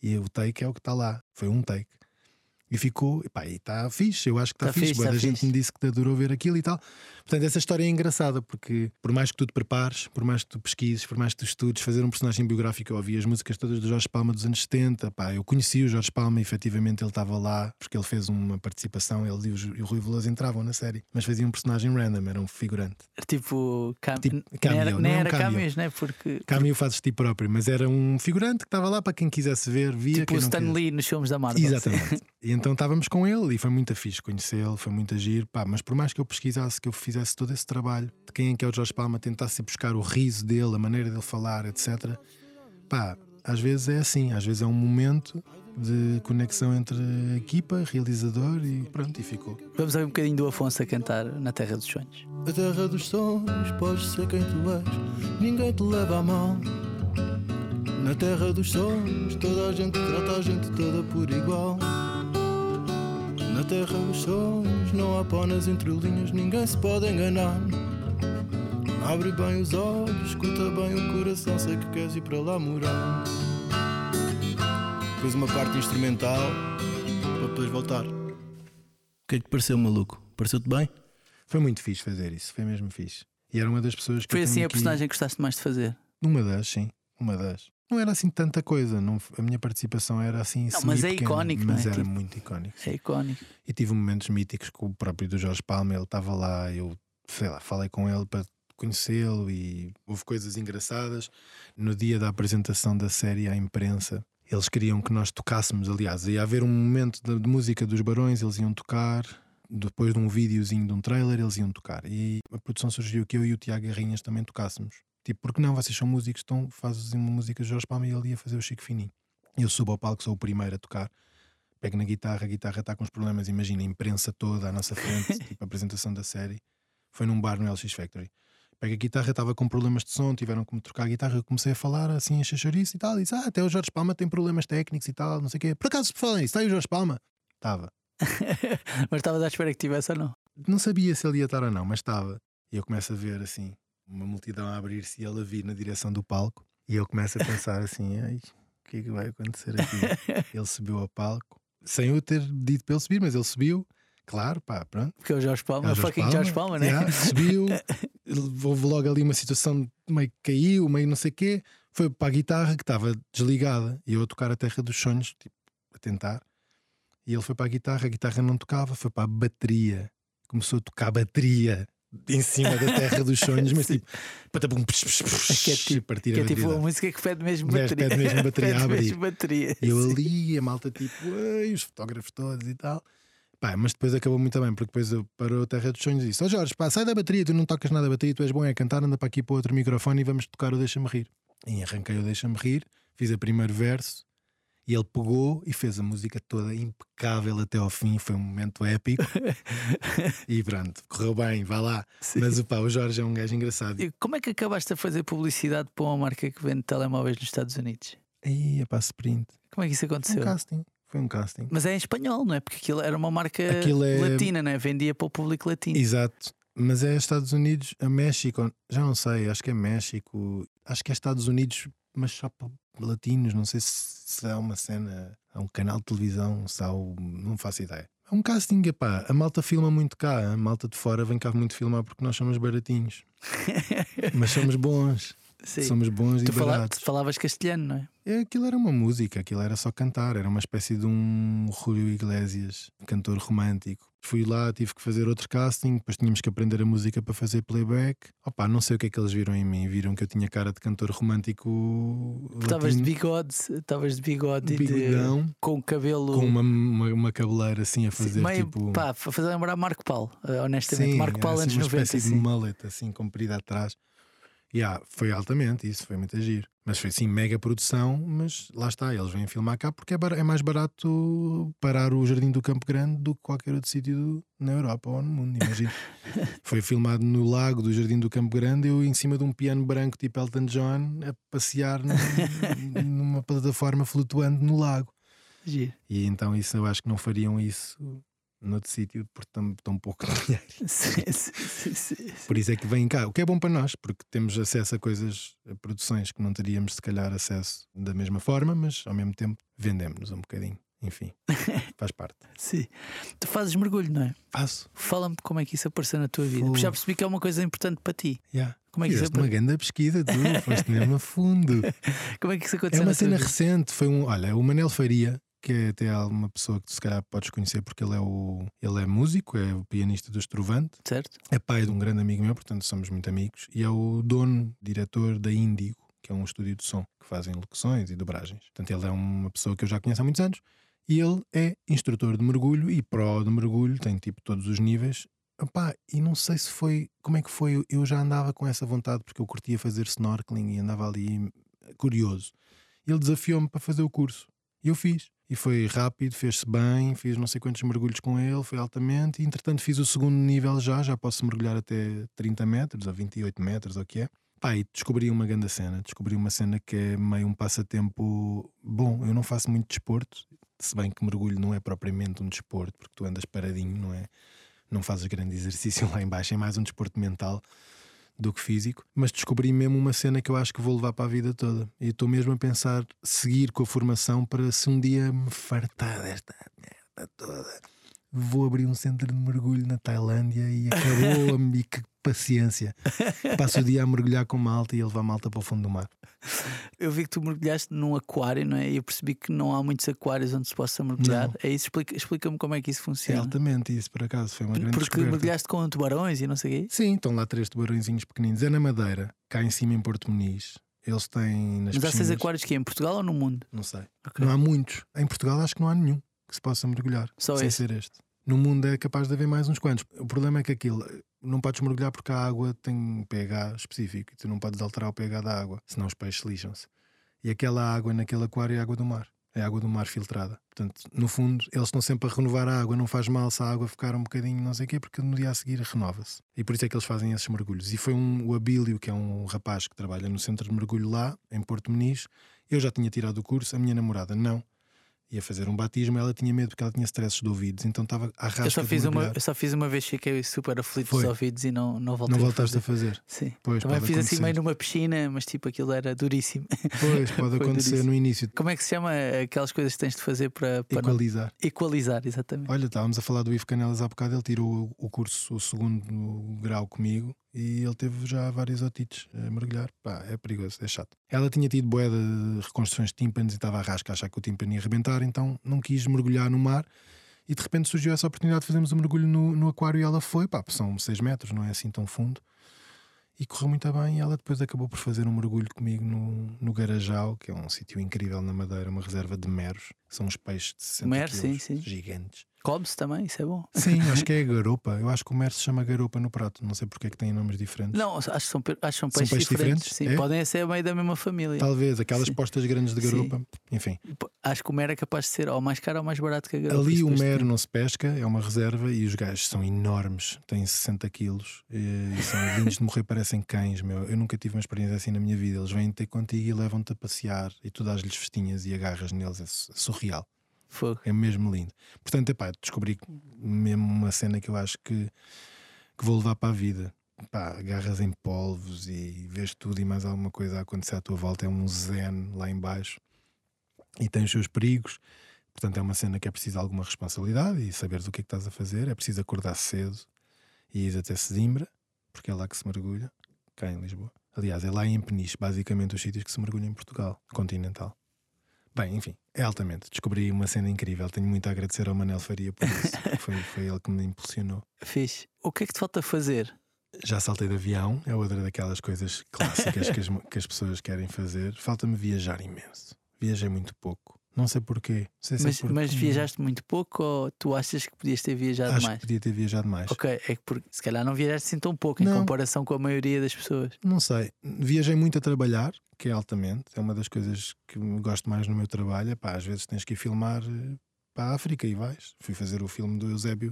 e o take é o que está lá. Foi um take. E ficou, e pá, e está fixe, eu acho que está Tá fixe. fixe, tá da gente me disse que te adorou ver aquilo e tal. Portanto, essa história é engraçada porque, por mais que tu te prepares, por mais que tu pesquises, por mais que tu estudes, fazer um personagem biográfico, eu ouvi as músicas todas do Jorge Palma dos anos 70. Pá, eu conheci o Jorge Palma, efetivamente ele estava lá, porque ele fez uma participação, ele e o, e Rui Veloso entravam na série, mas fazia um personagem random, era um figurante. Tipo, cam... Tipo, nem cameo, era, não é um era cameo. cameos, né? Porque Cameo fazes ti próprio, mas era um figurante que estava lá para quem quisesse ver, via. tipo o não Stan. Lee nos filmes da Marvel. Exatamente. Então estávamos com ele e foi muito fixe conhecê-lo, foi muito agir. Pá, mas por mais que eu pesquisasse, que eu fizesse todo esse trabalho de quem é que é o Jorge Palma, tentasse buscar o riso dele, a maneira dele falar, etc. Pá, às vezes é assim, às vezes é um momento de conexão entre equipa, realizador e pronto, e ficou. Vamos ouvir um bocadinho do Afonso a cantar na Terra dos Sonhos. A terra dos sonhos, podes ser quem tu és, ninguém te leva a mão. Na terra dos sonhos, toda a gente trata a gente toda por igual. Na terra dos sonhos, não há pó nas entrelinhas, ninguém se pode enganar. Abre bem os olhos, escuta bem o coração, sei que queres ir para lá morar. Depois uma parte instrumental, para depois voltar. O que é que te pareceu, maluco? Pareceu-te bem? Foi muito fixe fazer isso, foi mesmo fixe. E era uma das pessoas que. Foi eu assim tenho a aqui- personagem que gostaste mais de fazer? Uma das, sim, uma das. Não era assim tanta coisa, não, a minha participação era assim. Não, mas é icónico, Mas é? era Tipo- muito icónico. É icónico. E tive momentos míticos com o próprio do Jorge Palma, ele estava lá, eu sei lá, falei com ele para conhecê-lo e houve coisas engraçadas. No dia da apresentação da série à imprensa, eles queriam que nós tocássemos, aliás, ia haver um momento de, de música dos Barões, eles iam tocar. Depois de um videozinho de um trailer, eles iam tocar. E a produção surgiu que eu e o Tiago Garrinhas também tocássemos. Tipo, porque não? Vocês são músicos, então fazem uma música de Jorge Palma e ele ia fazer o Chico Fininho. Eu subo ao palco, sou o primeiro a tocar pego na guitarra, a guitarra está com os problemas, imagina, a imprensa toda à nossa frente, tipo a apresentação da série. Foi num bar no LX Factory. Pego a guitarra, estava com problemas de som, tiveram que me trocar a guitarra. Eu comecei a falar assim, a chacharice e tal. E disse: Ah, até o Jorge Palma tem problemas técnicos e tal, não sei o quê. Por acaso, nisso, está aí o Jorge Palma? Estava. Mas estavas à espera que tivesse ou não? Não sabia se ele ia estar ou não, mas estava. E eu começo a ver assim, uma multidão a abrir-se e ele a vir na direção do palco. E eu começo a pensar assim: Ai, o que é que vai acontecer aqui? ele subiu ao palco, sem eu ter dito para ele subir, mas ele subiu. Claro, pá, pronto. Porque é o Jorge Palma, É o fucking Jorge Palma, né? Yeah, subiu, houve logo ali uma situação meio que caiu, meio não sei o quê. Foi para a guitarra que estava desligada e eu a tocar a Terra dos Sonhos, tipo, a tentar. E ele foi para a guitarra, a guitarra não tocava, foi para a bateria. Começou a tocar bateria em cima da Terra dos Sonhos, mas tipo, patapum, psh, psh, psh, Que é tipo- partir Que a é tipo bateria. a música que pede mesmo bateria. pede mesmo bateria a Pede mesmo bateria. E eu ali, a malta tipo, os fotógrafos todos e tal. Pá, mas depois acabou muito bem, porque depois eu parou a Terra dos Sonhos e disse: Ó Jorge, pá, sai da bateria, tu não tocas nada da bateria, tu és bom é cantar, anda para aqui para outro microfone e vamos tocar o Deixa-me Rir. E arranquei o Deixa-me Rir, fiz o primeiro verso e ele pegou e fez a música toda impecável até ao fim, foi um momento épico. e pronto, correu bem, vá lá. Sim. Mas pá, o Jorge é um gajo engraçado. E Como é que acabaste a fazer publicidade para uma marca que vende telemóveis nos Estados Unidos? Aí, pá, sprint. Como é que isso Um aconteceu? casting, foi um casting. Mas é em espanhol, não é? Porque aquilo era uma marca é- latina, não é? Vendia para o público latino. Exato. Mas é Estados Unidos, a México, já não sei, acho que é México, acho que é Estados Unidos, mas só para latinos, não sei se, se há uma cena, há um canal de televisão, se há o, não faço ideia. É um casting, epá, a malta filma muito cá, a malta de fora vem cá muito filmar porque nós somos baratinhos, mas somos bons, Sim. somos bons Tu e fala- tu falavas castelhano, não é? É, aquilo era uma música, aquilo era só cantar, era uma espécie de um Julio Iglesias, cantor romântico. Fui lá, tive que fazer outro casting, depois tínhamos que aprender a música para fazer playback. Opa, não sei o que é que eles viram em mim, viram que eu tinha cara de cantor romântico. Estavas de bigode, estavas de bigode e de, bigodão, com cabelo com uma, uma, uma cabeleira assim a Sim, fazer meio, tipo. pá, a fazer lembrar Marco Paulo, eh, honestamente. Sim, Marco Paulo era, anos assim, uma 90. espécie de Sim. mullet assim comprida atrás. Yeah, foi altamente, isso foi muito agir. Mas foi assim, mega produção, mas lá está, eles vêm filmar cá porque é, bar- é mais barato parar o Jardim do Campo Grande do que qualquer outro sítio na Europa ou no mundo, imagina. foi filmado no lago do Jardim do Campo Grande, eu em cima de um piano branco tipo Elton John a passear num- numa plataforma flutuante no lago. Giro. E então isso eu acho que não fariam isso noutro sítio porque tão, tão pouco dinheiro. Sim, sim, sim. Por isso é que vêm cá, o que é bom para nós, porque temos acesso a coisas, a produções que não teríamos se calhar acesso da mesma forma, mas ao mesmo tempo vendemos-nos um bocadinho. Enfim, faz parte. Sim. Tu fazes mergulho, não é? Faço. Fala-me como é que isso apareceu na tua vida. Porque já percebi que é uma coisa importante para ti. Yeah. Como é que isso Fizeste uma apa- grande pesquisa, tu foste mesmo a fundo. Como é que isso É aconteceu uma na tua cena recente. Foi um, olha, o Manel Faria, que é até uma pessoa que se calhar podes conhecer porque ele é, o, ele é músico, é o pianista do Estrovante. Certo? É pai de um grande amigo meu, portanto somos muito amigos, e é o dono, diretor da Índigo, que é um estúdio de som que fazem locuções e dobragens. Portanto, ele é uma pessoa que eu já conheço há muitos anos e ele é instrutor de mergulho e pró de mergulho, tem tipo todos os níveis. Opá, e não sei se foi, como é que foi, eu já andava com essa vontade porque eu curtia fazer snorkeling e andava ali curioso. Ele desafiou-me para fazer o curso. E eu fiz. E foi rápido, fez-se bem, fiz não sei quantos mergulhos com ele, foi altamente. E entretanto fiz o segundo nível já, já posso mergulhar até 30 metros ou 28 metros, ou o que é. Pá, e descobri uma grande cena. Descobri uma cena que é meio um passatempo bom. Eu não faço muito desporto, se bem que mergulho não é propriamente um desporto, porque tu andas paradinho, não é? Não fazes grande exercício lá embaixo, é mais um desporto mental do que físico, mas descobri mesmo uma cena que eu acho que vou levar para a vida toda. E estou mesmo a pensar seguir com a formação para se um dia me fartar desta merda toda. Vou abrir um centro de mergulho na Tailândia e acabou-me. que paciência. Passo o dia a mergulhar com malta e a levar malta para o fundo do mar. Eu vi que tu mergulhaste num aquário, não é? E eu percebi que não há muitos aquários onde se possa mergulhar. Não. É isso, explica- explica-me como é que isso É funciona. altamente isso, por acaso. Foi uma grande Porque mergulhaste com tubarões e não sei o quê. Sim, estão lá três tubarõezinhos pequeninos. É na Madeira, cá em cima em Porto Muniz. Eles têm nas Mas há seis aquários que é em Portugal ou no mundo? Não sei. Ok. Não há muitos. Em Portugal acho que não há nenhum que se possa mergulhar. Só sem esse. ser este. No mundo é capaz de haver mais uns quantos. O problema é que aquilo não podes mergulhar porque a água tem um pH específico e tu não podes alterar o pH da água, senão os peixes lixam-se. E aquela água naquele aquário é água do mar. É água do mar filtrada. Portanto, no fundo, eles estão sempre a renovar a água. Não faz mal se a água ficar um bocadinho não sei o quê, porque no dia a seguir renova-se. E por isso é que eles fazem esses mergulhos. E foi um, o Abílio, que é um rapaz que trabalha no centro de mergulho lá, em Porto Muniz. Eu já tinha tirado o curso, a minha namorada não. Ia fazer um batismo, ela tinha medo porque ela tinha stresses de ouvidos, então estava à rasca Eu só, fiz uma, eu só fiz uma vez, fiquei super aflito Foi. dos ouvidos e não, não voltei Não a voltaste fazer. a fazer. Sim. Pois, Também fiz assim acontecer. meio numa piscina, mas tipo aquilo era duríssimo. Pois, pode acontecer duríssimo. no início. Como é que se chama aquelas coisas que tens de fazer para, para não- Equalizar. equalizar? Exatamente. Olha, estávamos a falar do Ivo Canelas há bocado, ele tirou o curso, o segundo grau comigo e ele teve já vários otites a mergulhar. Pá, é perigoso, é chato. Ela tinha tido boé de reconstruções de tímpanos e estava a rasca a achar que o tímpano ia arrebentar, então não quis mergulhar no mar e de repente surgiu essa oportunidade de fazermos um mergulho no, no aquário e ela foi, pá, são 6 metros, não é assim tão fundo. E correu muito bem e ela depois acabou por fazer um mergulho comigo no, no Garajal, que é um sítio incrível na Madeira, uma reserva de meros. São uns peixes de 60 Mer, sim, quilos, sim. gigantes. Come-se também, isso é bom. Sim, acho que é garopa. Eu acho que o mer se chama garopa no prato. Não sei porque é que tem nomes diferentes. Não, acho que são, acho que são São peixes, peixes diferentes. diferentes? Sim, É? podem ser meio da mesma família. Talvez, aquelas Sim. postas grandes de Sim. garopa. Enfim, Acho que o mer é capaz de ser ou mais caro ou mais barato que a garopa. ali o mer não se pesca, é uma reserva e os gajos são enormes, têm 60 quilos e, e são lindos de morrer, parecem cães. Meu. Eu nunca tive uma experiência assim na minha vida. Eles vêm ter contigo e levam-te a passear e tu dás-lhes festinhas e agarras neles. É su- surreal. Fogo. É mesmo lindo. Portanto, epá, descobri mesmo uma cena que eu acho que, que vou levar para a vida. Pá, agarras em polvos e vês tudo e mais alguma coisa a acontecer à tua volta. É um zen lá embaixo e tem os seus perigos. Portanto, é uma cena que é preciso alguma responsabilidade e saberes o que é que estás a fazer. É preciso acordar cedo e ir até Sesimbra, porque é lá que se mergulha, cá em Lisboa. Aliás, é lá em Peniche, basicamente os sítios que se mergulham em Portugal, continental. Bem, enfim, é altamente. Descobri uma cena incrível. Tenho muito a agradecer ao Manel Faria por isso. foi, foi ele que me impulsionou. Fixe. O que é que te falta fazer? Já saltei de avião, é outra daquelas coisas clássicas que as, que as pessoas querem fazer. Falta-me viajar imenso. Viajei muito pouco. Não sei porquê. Sei se é Mas, porque- mas viajaste muito pouco ou tu achas que podias ter viajado Acho mais? que podia ter viajado mais. Ok, é que porque, se calhar não viajaste assim tão pouco em Não. comparação com a maioria das pessoas. Não sei. Viajei muito a trabalhar, que é altamente. É uma das coisas que gosto mais no meu trabalho. Epá, às vezes tens que ir filmar eh, para a África e vais. Fui fazer o filme do Eusébio.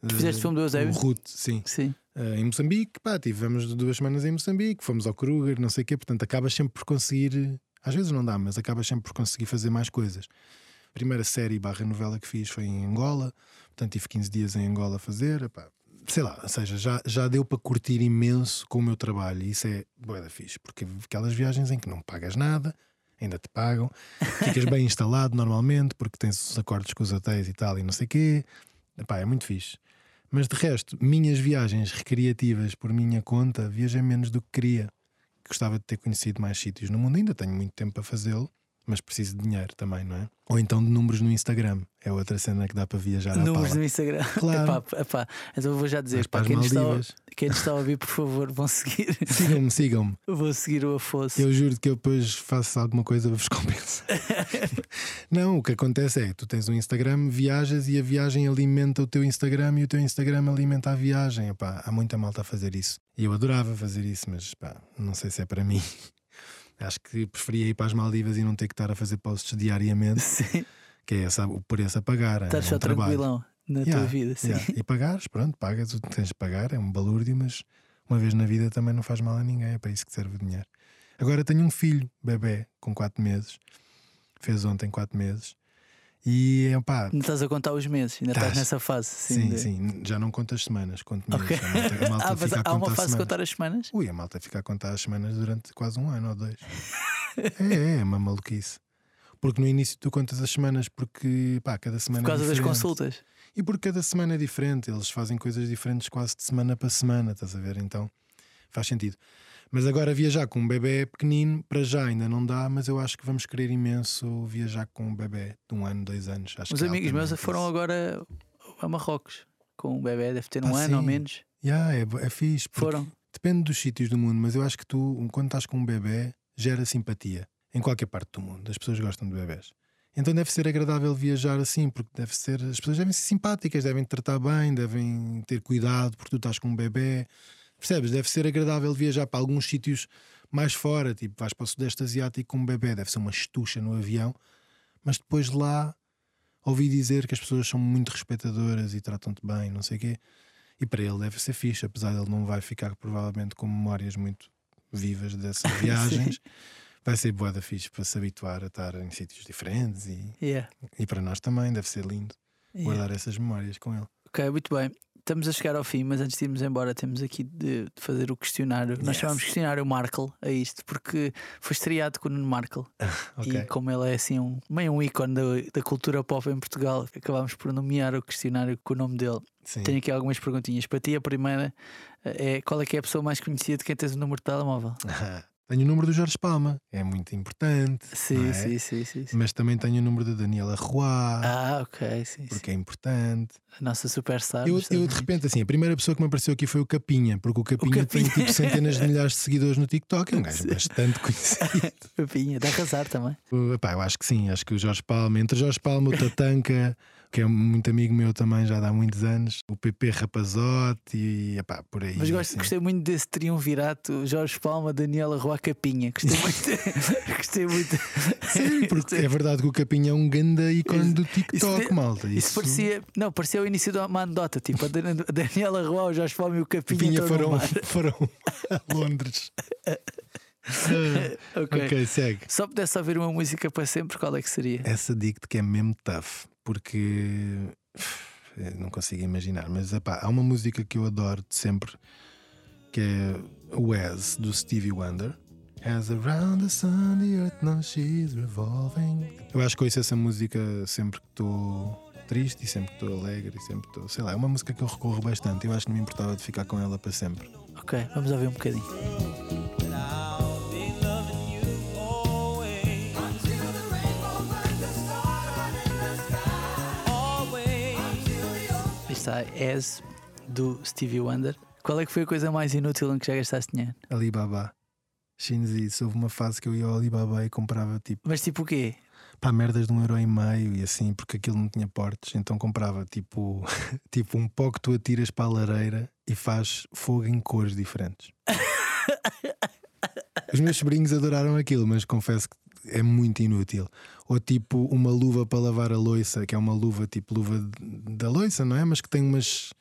Tu fizeste o filme do Eusébio? O Ruth, sim. Sim. Eh, em Moçambique, pá, tivemos duas semanas em Moçambique, fomos ao Kruger, não sei o quê. Portanto, acabas sempre por conseguir. Às vezes não dá, mas acabas sempre por conseguir fazer mais coisas. A primeira série barra novela que fiz foi em Angola, portanto tive 15 dias em Angola a fazer. epá, sei lá, ou seja, já, já deu para curtir imenso com o meu trabalho e isso é boa da fixe, porque aquelas viagens em que não pagas nada, ainda te pagam, ficas bem instalado normalmente, porque tens os acordos com os hotéis e tal, e não sei o quê, epá, é muito fixe. Mas de resto, minhas viagens recreativas por minha conta, viajei menos do que queria. Gostava de ter conhecido mais sítios no mundo, ainda tenho muito tempo para fazê-lo, mas preciso de dinheiro também, não é? Ou então de números no Instagram, é outra cena que dá para viajar Números no Instagram. Claro. Epá, epá. Então vou já dizer, Vais pá, para as quem, nos está, quem nos está a ouvir, por favor, vão seguir. Sigam-me, sigam-me. vou seguir o Afonso. Eu juro que eu depois faço alguma coisa para vos compensar. não, o que acontece é tu tens um Instagram, viajas e a viagem alimenta o teu Instagram e o teu Instagram alimenta a viagem. Epá, há muita malta a fazer isso. E eu adorava fazer isso, mas pá, não sei se é para mim. Acho que preferia ir para as Maldivas e não ter que estar a fazer posts diariamente, Sim. que é essa, o preço a pagar. Estás é só um trabalho. tranquilão na Yeah, tua vida. Sim. Yeah. E pagares, pronto, pagas o que tens de pagar, é um balúrdio, mas uma vez na vida também não faz mal a ninguém, é para isso que serve o dinheiro. Agora tenho um filho, bebê, com 4 meses, fez ontem 4 meses, e pá, Não estás a contar os meses, ainda estás Estás. nessa fase. Sim, sim, de- sim, já não conto as semanas, conto meses. Ok. A malta, a malta ah, mas há uma fase de contar as semanas? Ui, a malta fica a contar as semanas durante quase um ano ou dois. é, é uma maluquice. Porque no início tu contas as semanas porque pá, cada semana Por causa é das consultas. E porque cada semana é diferente, eles fazem coisas diferentes quase de semana para semana, estás a ver? Então faz sentido. Mas agora viajar com um bebê pequenino, para já ainda não dá, mas eu acho que vamos querer imenso viajar com um bebê de um ano, dois anos. Acho Os que é amigos meus foram agora a Marrocos com um bebê, deve ter um Ah, ano ou sim. menos. Yeah, é, é fixe. Foram. Depende dos sítios do mundo, mas eu acho que tu, quando estás com um bebê, gera simpatia em qualquer parte do mundo. As pessoas gostam de bebés. Então deve ser agradável viajar assim, porque deve ser, as pessoas devem ser simpáticas, devem te tratar bem, devem ter cuidado porque tu estás com um bebê. Percebes? Deve ser agradável viajar para alguns sítios mais fora, tipo vais para o Sudeste Asiático com um bebê, deve ser uma estucha no avião, mas depois lá ouvi dizer que as pessoas são muito respeitadoras e tratam-te bem, não sei o quê. E para ele deve ser fixe, apesar de ele não vai ficar provavelmente com memórias muito vivas dessas viagens. vai ser boa da fixe para se habituar a estar em sítios diferentes e, Yeah. e para nós também deve ser lindo Yeah. guardar essas memórias com ele. Ok, muito bem. Estamos a chegar ao fim, mas antes de irmos embora, temos aqui de, de fazer o questionário. Nós Yes. chamamos questionário Markle a isto, porque foi estreado com o Nuno Markle. Ok. E como ele é assim um, meio um ícone da, da cultura pop em Portugal, acabámos por nomear o questionário com o nome dele. Sim. Tenho aqui algumas perguntinhas para ti. A primeira eh, é qual é que é a pessoa mais conhecida de quem tens o número de telemóvel? Tenho o número do Jorge Palma, é muito importante. Sim, é? sim, sim, sim, sim. Mas também tenho o número da Daniela Roy, Ah, ok, sim, sim. porque é importante. A nossa superstar. Eu, eu, de repente, assim, a primeira pessoa que me apareceu aqui foi o Capinha, porque o Capinha, tem Capinha. tipo centenas de milhares de seguidores no TikTok, é um gajo bastante conhecido. Papinha, dá arrasar também. Uh, epá, eu acho que sim, acho que o Jorge Palma, entre Jorge Palma, o Tatanka, que é muito amigo meu também já há muitos anos, o PP Rapazote e epá, por aí. Mas gosto, assim. gostei muito desse triunvirato Jorge Palma, Daniela Roa Capinha. Gostei muito. gostei muito. Sim, porque é verdade que o Capinha é um ganda ícone do TikTok, Isso- malta. Isso parecia. Não, parecia o início de uma anedota. Tipo, a Dan- a Daniela Roa, o Jorge Palma e o Capinha. Capinha foram, foram a Londres. Ah, Ok. ok, segue. Só pudesse ouvir uma música para sempre, qual é que seria? Essa digo-te que é mesmo tough, porque não consigo imaginar. Mas epá, há uma música que eu adoro de sempre que é o As do Stevie Wonder. As around the sun, the earth now she's revolving. Eu acho que ouço essa música sempre que estou triste e sempre que estou alegre e sempre estou. Sei lá, é uma música que eu recorro bastante. Eu acho que não me importava de ficar com ela para sempre. Ok, vamos ouvir um bocadinho. Está, As do Stevie Wonder. Qual é que foi a coisa mais inútil em que já gastaste dinheiro? Alibaba. Shinzi, houve uma fase que eu ia ao Alibaba e comprava tipo Mas tipo o quê? pá, merdas de um euro e meio e assim, porque aquilo não tinha portes, então comprava tipo, tipo um pó que tu atiras para a lareira e faz fogo em cores diferentes. Os meus sobrinhos adoraram aquilo, mas confesso que é muito inútil. Ou tipo uma luva para lavar a louça, que é uma luva tipo luva de- da louça, não é? Mas que tem umas,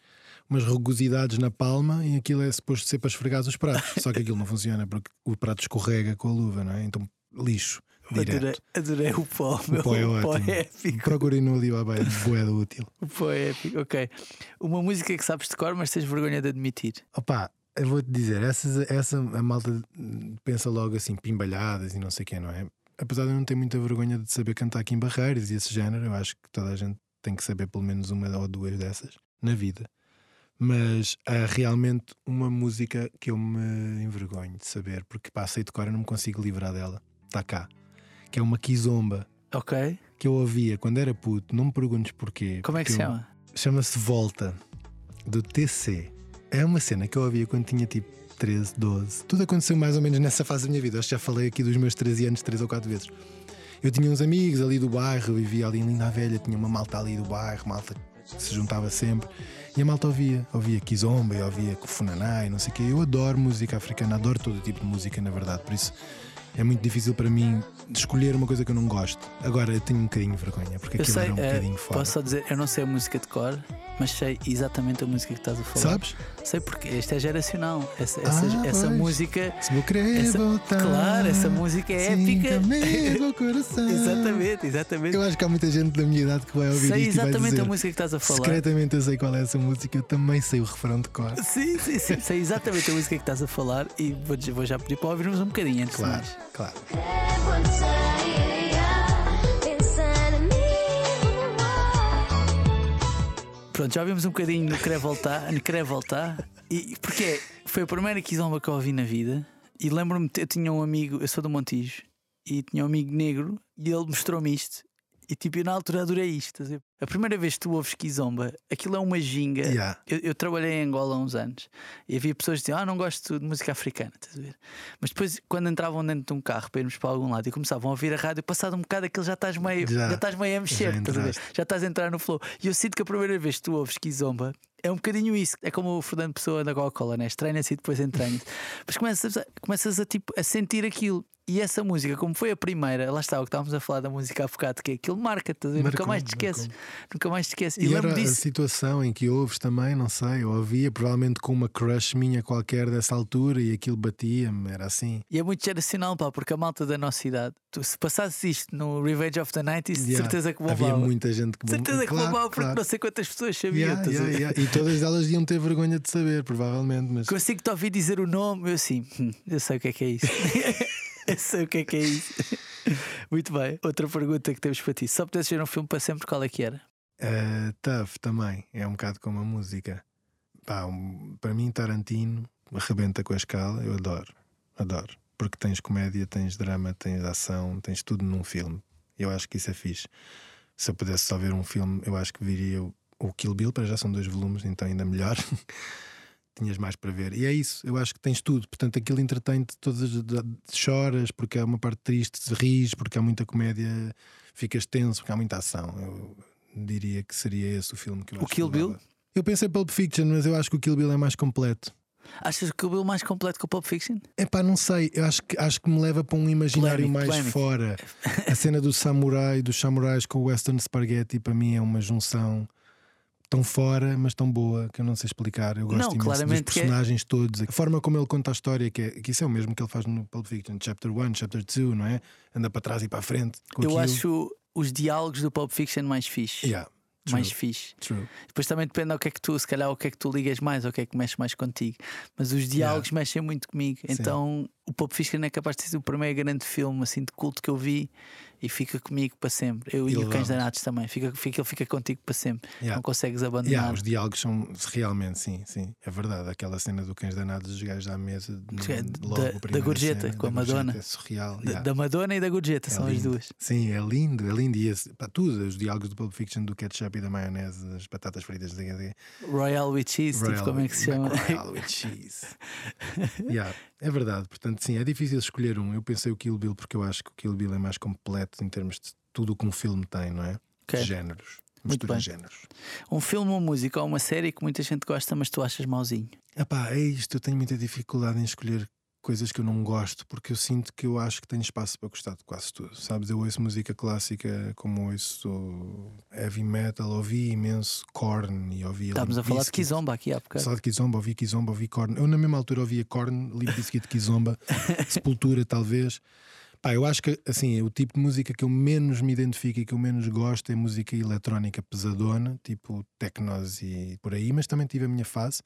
umas rugosidades na palma e aquilo é suposto ser para esfregar os pratos. Só que aquilo não funciona porque o prato escorrega com a luva, não é? Então lixo. Adorei, adorei o pó, meu. O pó é o pó é épico. Procurem no Alibaba, é boeda útil. O pó é épico, ok. Uma música que sabes de cor, mas tens vergonha de admitir. Opa, eu vou-te dizer, essas, essa a malta pensa logo assim, pimbalhadas e não sei o que, não é? Apesar de eu não ter muita vergonha de saber cantar aqui em Barreiros e esse género, eu acho que toda a gente tem que saber pelo menos uma ou duas dessas na vida. Mas há realmente uma música que eu me envergonho de saber, porque pá, sei de cor, eu não me consigo livrar dela. Está cá. Que é uma kizomba Ok? que eu ouvia quando era puto, não me perguntes porquê. Como é que se chama? Chama-se Volta, do TC. É uma cena que eu ouvia quando tinha tipo 13, 12. Tudo aconteceu mais ou menos nessa fase da minha vida. Acho que já falei aqui dos meus 13 anos, 3 ou 4 vezes. Eu tinha uns amigos ali do bairro, eu vivia ali em Linda Velha, tinha uma malta ali do bairro, malta que se juntava sempre. E a malta ouvia, ouvia Kizomba, e ouvia Kufunaná e não sei o quê. Eu adoro música africana, adoro todo tipo de música, na verdade. Por isso É muito difícil para mim escolher uma coisa que eu não gosto. Agora eu tenho um bocadinho de vergonha, porque Eu aquilo sei, era um eh, bocadinho foda. posso só dizer, eu não sei a música de cor, mas sei exatamente a música que estás a falar. Sabes? Sei porque esta é geracional. Essa, essa, Ah, essa pois. música. Se vou querer Essa- voltar. claro, essa música é épica. comigo, coração. exatamente, exatamente. Eu acho que há muita gente da minha idade que vai ouvir sei isto e vai exatamente dizer, a música que estás a falar. Secretamente eu sei qual é essa música, eu também sei o refrão de cor. Sim, sim, sim. Sei exatamente a música que estás a falar e vou, vou já pedir para ouvirmos um bocadinho antes de Claro, mais. claro. Pronto, já ouvimos um bocadinho no Querer Voltar, no Querer Voltar, e porque é, foi a primeira Kizomba que eu ouvi na vida. E lembro-me, eu tinha um amigo, eu sou do Montijo, e tinha um amigo negro, e ele mostrou-me isto. E tipo, eu na altura adorei isto. A primeira vez que tu ouves Kizomba, aquilo é uma ginga. Yeah. Eu, eu trabalhei em Angola há uns anos e havia pessoas que diziam: Ah, não gosto de música africana. estás a ver? Mas depois, quando entravam dentro de um carro para irmos para algum lado e começavam a ouvir a rádio, passado um bocado aquilo já estás meio, Já. já, estás meio a mexer, Já estás a ver? já estás a entrar no flow. E eu sinto que a primeira vez que tu ouves Kizomba é um bocadinho isso. É como o Fernando Pessoa da Coca-Cola, né? estranha-se e depois entranha Mas começas a, começas a, tipo, a sentir aquilo. E essa música, como foi a primeira, lá está o que estávamos a falar da música há bocado, que é aquilo marca, estás a ver? nunca mais te esqueces. Nunca mais te esqueces. E, E era a disso. situação em que ouves também, não sei, eu ouvia provavelmente com uma crush minha qualquer dessa altura e aquilo batia-me, era assim. E é muito geracional, pá, porque a malta da nossa idade, tu, se passasses isto no Revenge of the 90s, de Yeah. certeza que Havia bombava. muita gente que De certeza que claro, bombava, porque claro. não sei quantas pessoas sabiam. Yeah, a yeah, yeah. E todas elas iam ter vergonha de saber, provavelmente. Mas Consigo te ouvir dizer o nome, eu assim, "Hum, eu sei o que é que é isso. eu sei o que é que é isso. Muito bem. Outra pergunta que temos para ti. Só pudesses ver um filme para sempre, qual é que era? eh, tough também, é um bocado como a música. Pá, um- para mim, Tarantino arrebenta com a escala, eu adoro, adoro. Porque tens comédia, tens drama, tens ação, tens tudo num filme. Eu acho que isso é fixe. Se eu pudesse só ver um filme, eu acho que viria o Kill Bill, para já são dois volumes, então ainda melhor. Tinhas mais para ver. E é isso, eu acho que tens tudo. Portanto, aquilo entretém-te todas as. choras, porque há uma parte triste, ris, porque há muita comédia, ficas tenso, porque há muita ação. Eu diria que seria esse o filme que eu O Kill Bill? levava. Eu pensei Pulp Fiction, mas eu acho que o Kill Bill é mais completo. Achas que o Bill mais completo que o Pulp Fiction? É pá, não sei, eu acho que, acho que me leva para um imaginário Polémico, mais polémico. fora. A cena do samurai, dos samurais com o western spaghetti, para mim é uma junção tão fora, mas tão boa que eu não sei explicar. Eu gosto Não, imenso dos é- personagens todos, a forma como ele conta a história, que, é, que isso é o mesmo que ele faz no Pulp Fiction, Chapter 1, Chapter 2, não é? Anda para trás e para a frente. Eu aquilo. acho os diálogos do Pulp Fiction mais fixe. Yeah, true, mais fixe. true. Depois também depende ao que é que tu, se calhar, o que é que tu ligas mais, ou o que é que mexe mais contigo. Mas os diálogos mexem muito comigo. Então o Pulp Fiction é capaz de ser o primeiro grande filme assim de culto que eu vi e fica comigo para sempre. Eu E e, o Cães. Danados também. Fica, fica, ele fica contigo para sempre. Yeah. Não consegues abandonar. Yeah, os diálogos são realmente, sim, sim, é verdade. Aquela cena do cães danados, os gajos à mesa, da- logo da gorjeta, cena, com a Madonna. É surreal. Da- yeah. Da Madonna e da Gorjeta, É são as lindo. duas. Sim, é lindo, é lindo. E esse, pá, tudo, os diálogos do Pulp Fiction, do ketchup e da maionese, das batatas fritas, Royal with Cheese, tipo, como é que se chama? Royal with cheese. Yeah, é verdade, portanto, sim, é difícil escolher um. Eu pensei o Kill Bill porque eu acho que o Kill Bill é mais completo em termos de tudo o que um filme tem, não é? Ok. De géneros. Mistura bem. géneros. Um filme, uma música ou uma série que muita gente gosta, mas tu achas mauzinho. Epá, é isto, eu tenho muita dificuldade em escolher coisas que eu não gosto, porque eu sinto que eu acho que tenho espaço para gostar de quase tudo. Sabes, eu ouço música clássica como ouço heavy metal, ouvi imenso Korn e ouvi Estávamos a falar de. Kizomba aqui há bocado. Falar de Kizomba, ouvi Kizomba, ouvi Korn. Eu na mesma altura ouvia Korn, Limp Bizkit, Kizomba, Sepultura talvez. Pá, eu acho que assim, o tipo de música que eu menos me identifico e que eu menos gosto é música eletrónica pesadona, tipo technos e por aí, mas também tive a minha fase.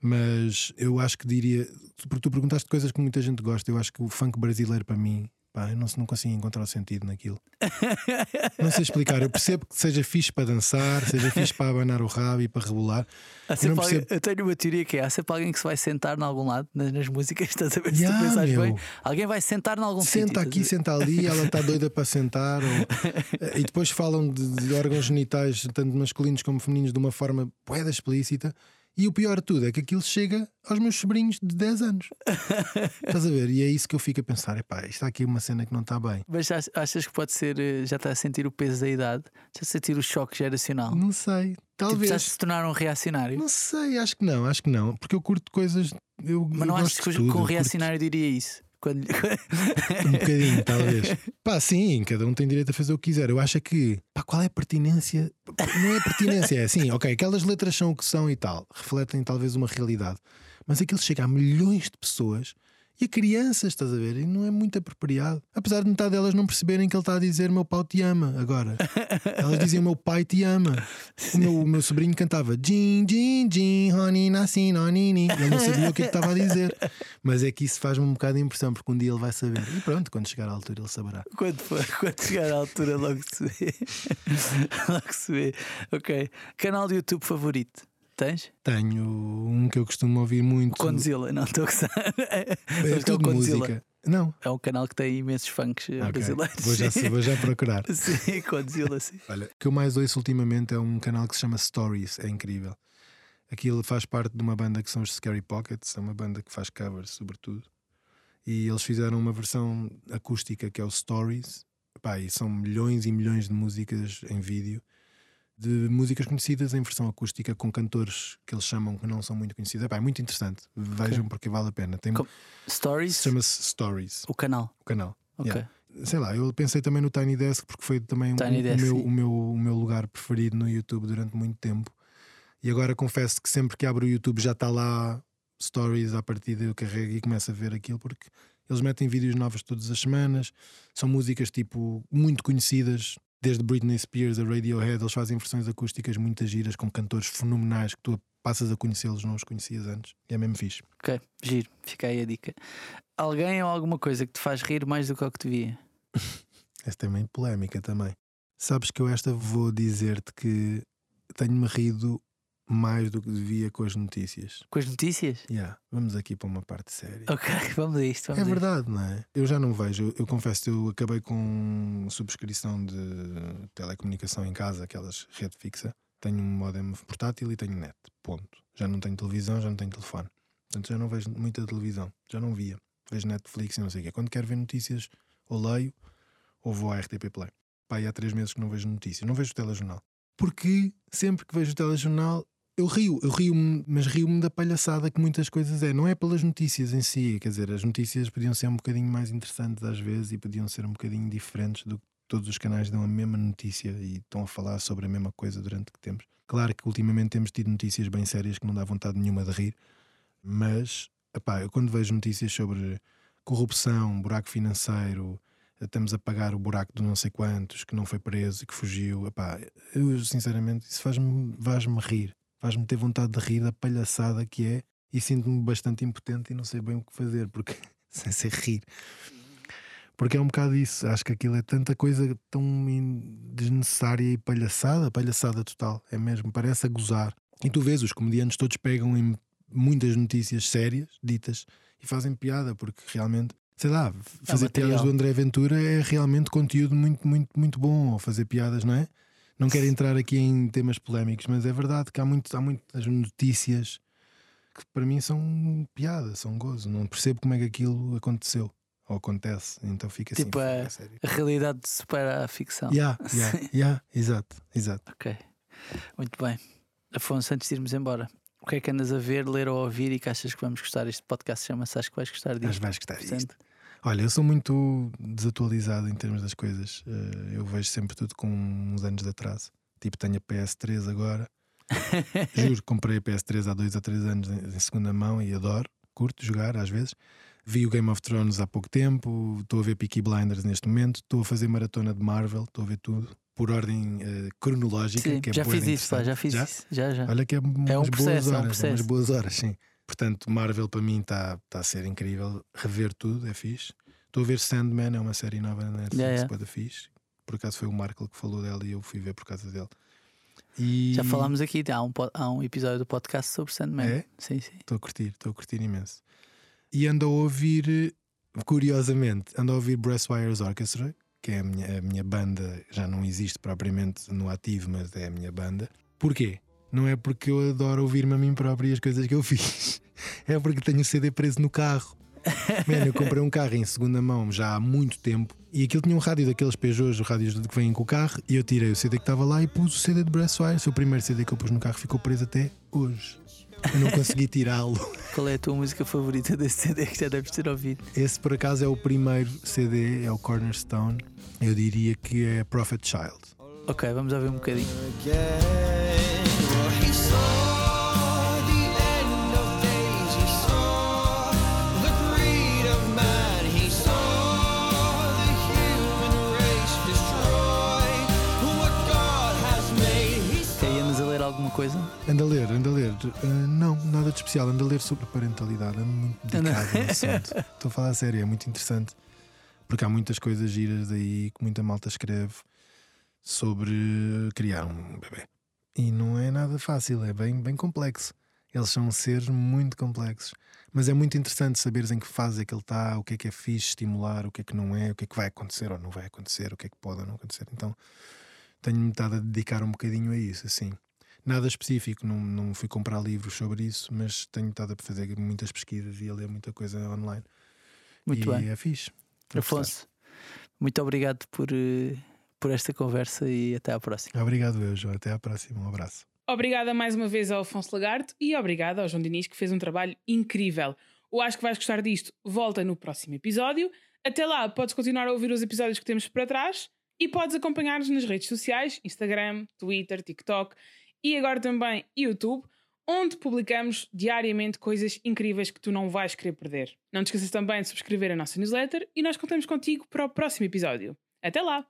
Mas eu acho que diria, porque tu perguntaste coisas que muita gente gosta, eu acho que o funk brasileiro para mim, pá, eu não, não consigo encontrar o sentido naquilo. Não sei explicar, eu percebo que seja fixe para dançar, seja fixe para abanar o rabo e para rebolar. Eu não alguém- percebo. eu tenho uma teoria que é: há sempre alguém que se vai sentar em algum lado nas, nas músicas, estás a ver se Yeah, tu pensares meu. bem. Alguém vai sentar em algum Senta sítio, aqui, senta ali, ela está doida para sentar. ou- E depois falam de, de órgãos genitais, tanto masculinos como femininos, de uma forma poeda explícita. E o pior de tudo é que aquilo chega aos meus sobrinhos de 10 anos. Estás a ver? E é isso que eu fico a pensar: epá, isto está aqui uma cena que não está bem. Mas ach- achas que pode ser, eh, já está a sentir o peso da idade, já a sentir o choque geracional? Não sei, Tipo, talvez. já se tornar um reacionário? Não sei, acho que não, acho que não, porque eu curto coisas. Eu, Mas eu não achas gosto que, tudo, um eu curto- reacionário diria isso? Quando... Um bocadinho, talvez. Pá, sim, cada um tem direito a fazer o que quiser. Eu acho é que, pá, qual é a pertinência? Não é pertinência, é assim, ok, aquelas letras são o que são e tal, refletem talvez uma realidade, mas aquilo chega a milhões de pessoas e a crianças, estás a ver? E não é muito apropriado. Apesar de metade delas não perceberem que ele está a dizer meu pau te ama agora. Elas diziam meu pai te ama. O meu, o meu sobrinho cantava Jin, Jin, Jin, Honey, Nassi, Nonini. Ele não sabia o que é que estava a dizer. Mas é que isso faz-me um bocado de impressão, porque um dia ele vai saber. E pronto, quando chegar à altura ele saberá. Quando, for, quando chegar à altura, logo se vê. logo se vê. Ok. Canal de YouTube favorito? Tens? Tenho um que eu costumo ouvir muito. Condzilla, não estou a gostar. É é tudo música. Não. É um canal que tem imensos funks eh, Ok. brasileiros. Vou, já, vou já procurar. Sim, Condzilla, sim. Olha, o que eu mais ouço ultimamente é um canal que se chama Stories, é incrível. Aquilo faz parte de uma banda que são os Scary Pockets, é uma banda que faz covers, sobretudo. E eles fizeram uma versão acústica que é o Stories. Pá, e são milhões e milhões de músicas em vídeo, de músicas conhecidas em versão acústica com cantores que eles chamam que não são muito conhecidos. Pá, é muito interessante. Vejam porque vale a pena. Tem, Com- Stories? Chama-se Stories, O canal. o canal. Ok. Yeah. Sei lá, eu pensei também no Tiny Desk porque foi também um- Tiny o, Desk, meu, o, meu, o meu lugar preferido no YouTube durante muito tempo. E agora confesso que sempre que abro o YouTube já está lá stories à partida, eu carrego e começo a ver aquilo porque eles metem vídeos novos todas as semanas, são músicas tipo muito conhecidas, desde Britney Spears a Radiohead, eles fazem versões acústicas muitas giras com cantores fenomenais que tu passas a conhecê-los, não os conhecias antes. E é mesmo fixe. Ok, giro. Fica aí a dica. Alguém ou alguma coisa que te faz rir mais do que o que te via? Esta é meio polémica também. Sabes que eu esta vou dizer-te que tenho-me rido mais do que devia com as notícias. Com as notícias? Yeah, vamos aqui para uma parte séria. Ok, vamos a isto. Vamos É verdade, não é? Eu já não vejo, eu, eu confesso, eu acabei com subscrição de telecomunicação em casa, aquelas rede fixa. Tenho um modem portátil e tenho net. Ponto. Já não tenho televisão, já não tenho telefone. Portanto, já não vejo muita televisão. Já não via. Vejo Netflix e não sei o quê. Quando quero ver notícias, ou leio, ou vou à RTP Play. E há três meses que não vejo notícias. Não vejo o telejornal. Porque sempre que vejo o telejornal, eu rio. Eu rio-me, mas rio-me da palhaçada que muitas coisas é. Não é pelas notícias em si. Quer dizer, as notícias podiam ser um bocadinho mais interessantes às vezes e podiam ser um bocadinho diferentes do que todos os canais dão a mesma notícia e estão a falar sobre a mesma coisa durante que tempos. Claro que ultimamente temos tido notícias bem sérias que não dá vontade nenhuma de rir, mas epá, eu quando vejo notícias sobre corrupção, buraco financeiro, estamos a pagar o buraco de não sei quantos, que não foi preso e que fugiu, epá, eu sinceramente isso faz-me faz rir, faz-me ter vontade de rir da palhaçada que é e sinto-me bastante impotente e não sei bem o que fazer, porque sem ser rir. Porque é um bocado isso, acho que aquilo é tanta coisa tão desnecessária e palhaçada, palhaçada total, é mesmo, parece a gozar. E tu vês, os comediantes todos pegam em muitas notícias sérias, ditas, e fazem piada, porque realmente, sei lá, fazer material. piadas do André Ventura é realmente conteúdo muito, muito, muito bom, ou fazer piadas, não é? Não quero entrar aqui em temas polémicos, mas é verdade que há, muito, há muitas notícias que para mim são piada, são gozo. Não percebo como é que aquilo aconteceu ou acontece, então fica assim. Tipo, "Fogo, é- é sério." A realidade supera a ficção. Yeah, yeah, yeah, exato, exato. Ok, muito bem. Afonso, antes de irmos embora, o que é que andas a ver, ler ou ouvir e que achas que vamos gostar? Este podcast chama-se Acho que vais gostar disto. Mas vais gostar disto. Olha, eu sou muito desatualizado em termos das coisas. Eh, Eu vejo sempre tudo com uns anos de atraso. Tipo, tenho a PS3 agora. Juro, comprei a PS3 há dois ou três anos em segunda mão e adoro. Curto jogar às vezes. Vi o Game of Thrones há pouco tempo. Estou a ver Peaky Blinders neste momento. Estou a fazer maratona de Marvel. Estou a ver tudo por ordem eh, cronológica. sim, que é já bué fiz isso, pá, já fiz Já? isso. Já, já. Olha que é, É um boas processo, é um horas, umas processo. boas horas, sim. Portanto, Marvel para mim está tá a ser incrível. Rever tudo é fixe. Estou a ver Sandman, é uma série nova na Netflix, Yeah, yeah. fixe. Por acaso foi o Marco que falou dela e eu fui ver por causa dele. E Já falámos aqui, há um, há um episódio do podcast sobre Sandman. É? Sim, sim. Estou a curtir, estou a curtir imenso. E ando a ouvir, curiosamente, ando a ouvir Brasswires Orchestra, que é a minha, a minha banda, já não existe propriamente no ativo, mas é a minha banda. Porquê? Não é porque eu adoro ouvir-me a mim próprio e as coisas que eu fiz. É porque tenho o CD preso no carro. Mano, eu comprei um carro em segunda mão já há muito tempo e aquilo tinha um rádio daqueles Peugeots, os rádios que vêm com o carro, e eu tirei o CD que estava lá e pus o CD de Brasswire. Foi o primeiro CD que eu pus no carro, ficou preso até hoje. Eu não consegui tirá-lo. Qual é a tua música favorita desse CD que já deves ter ouvido? Esse, por acaso, é o primeiro CD, é o Cornerstone. Eu diria que é Prophet Child. Ok, vamos ouvir um bocadinho. Anda a ler, anda a ler. Ah, não, nada de especial. Anda a ler sobre parentalidade. Ando muito dedicado ao assunto. Estou a falar a sério, é muito interessante. Porque há muitas coisas giras aí que muita malta escreve sobre criar um bebê. E não é nada fácil, é bem, bem complexo. Eles são seres muito complexos. Mas é muito interessante saberes em que fase é que ele está, o que é que é fixe estimular, o que é que não é, o que é que vai acontecer ou não vai acontecer, o que é que pode ou não acontecer. Então tenho-me estado a dedicar um bocadinho a isso, assim. Nada específico, não, não fui comprar livros sobre isso, mas tenho estado a fazer muitas pesquisas e a ler muita coisa online. Muito e bem. é fixe. Afonso, muito obrigado por, eh, por esta conversa e até à próxima. Obrigado, eu, João. Até à próxima. Um abraço. Obrigada mais uma vez ao Afonso Lagarto e obrigada ao João Diniz que fez um trabalho incrível. O Acho que vais gostar disto volta no próximo episódio. Até lá, podes continuar a ouvir os episódios que temos para trás e podes acompanhar-nos nas redes sociais, Instagram, Twitter, TikTok e agora também YouTube, onde publicamos diariamente coisas incríveis que tu não vais querer perder. Não te esqueças também de subscrever a nossa newsletter e nós contamos contigo para o próximo episódio. Até lá!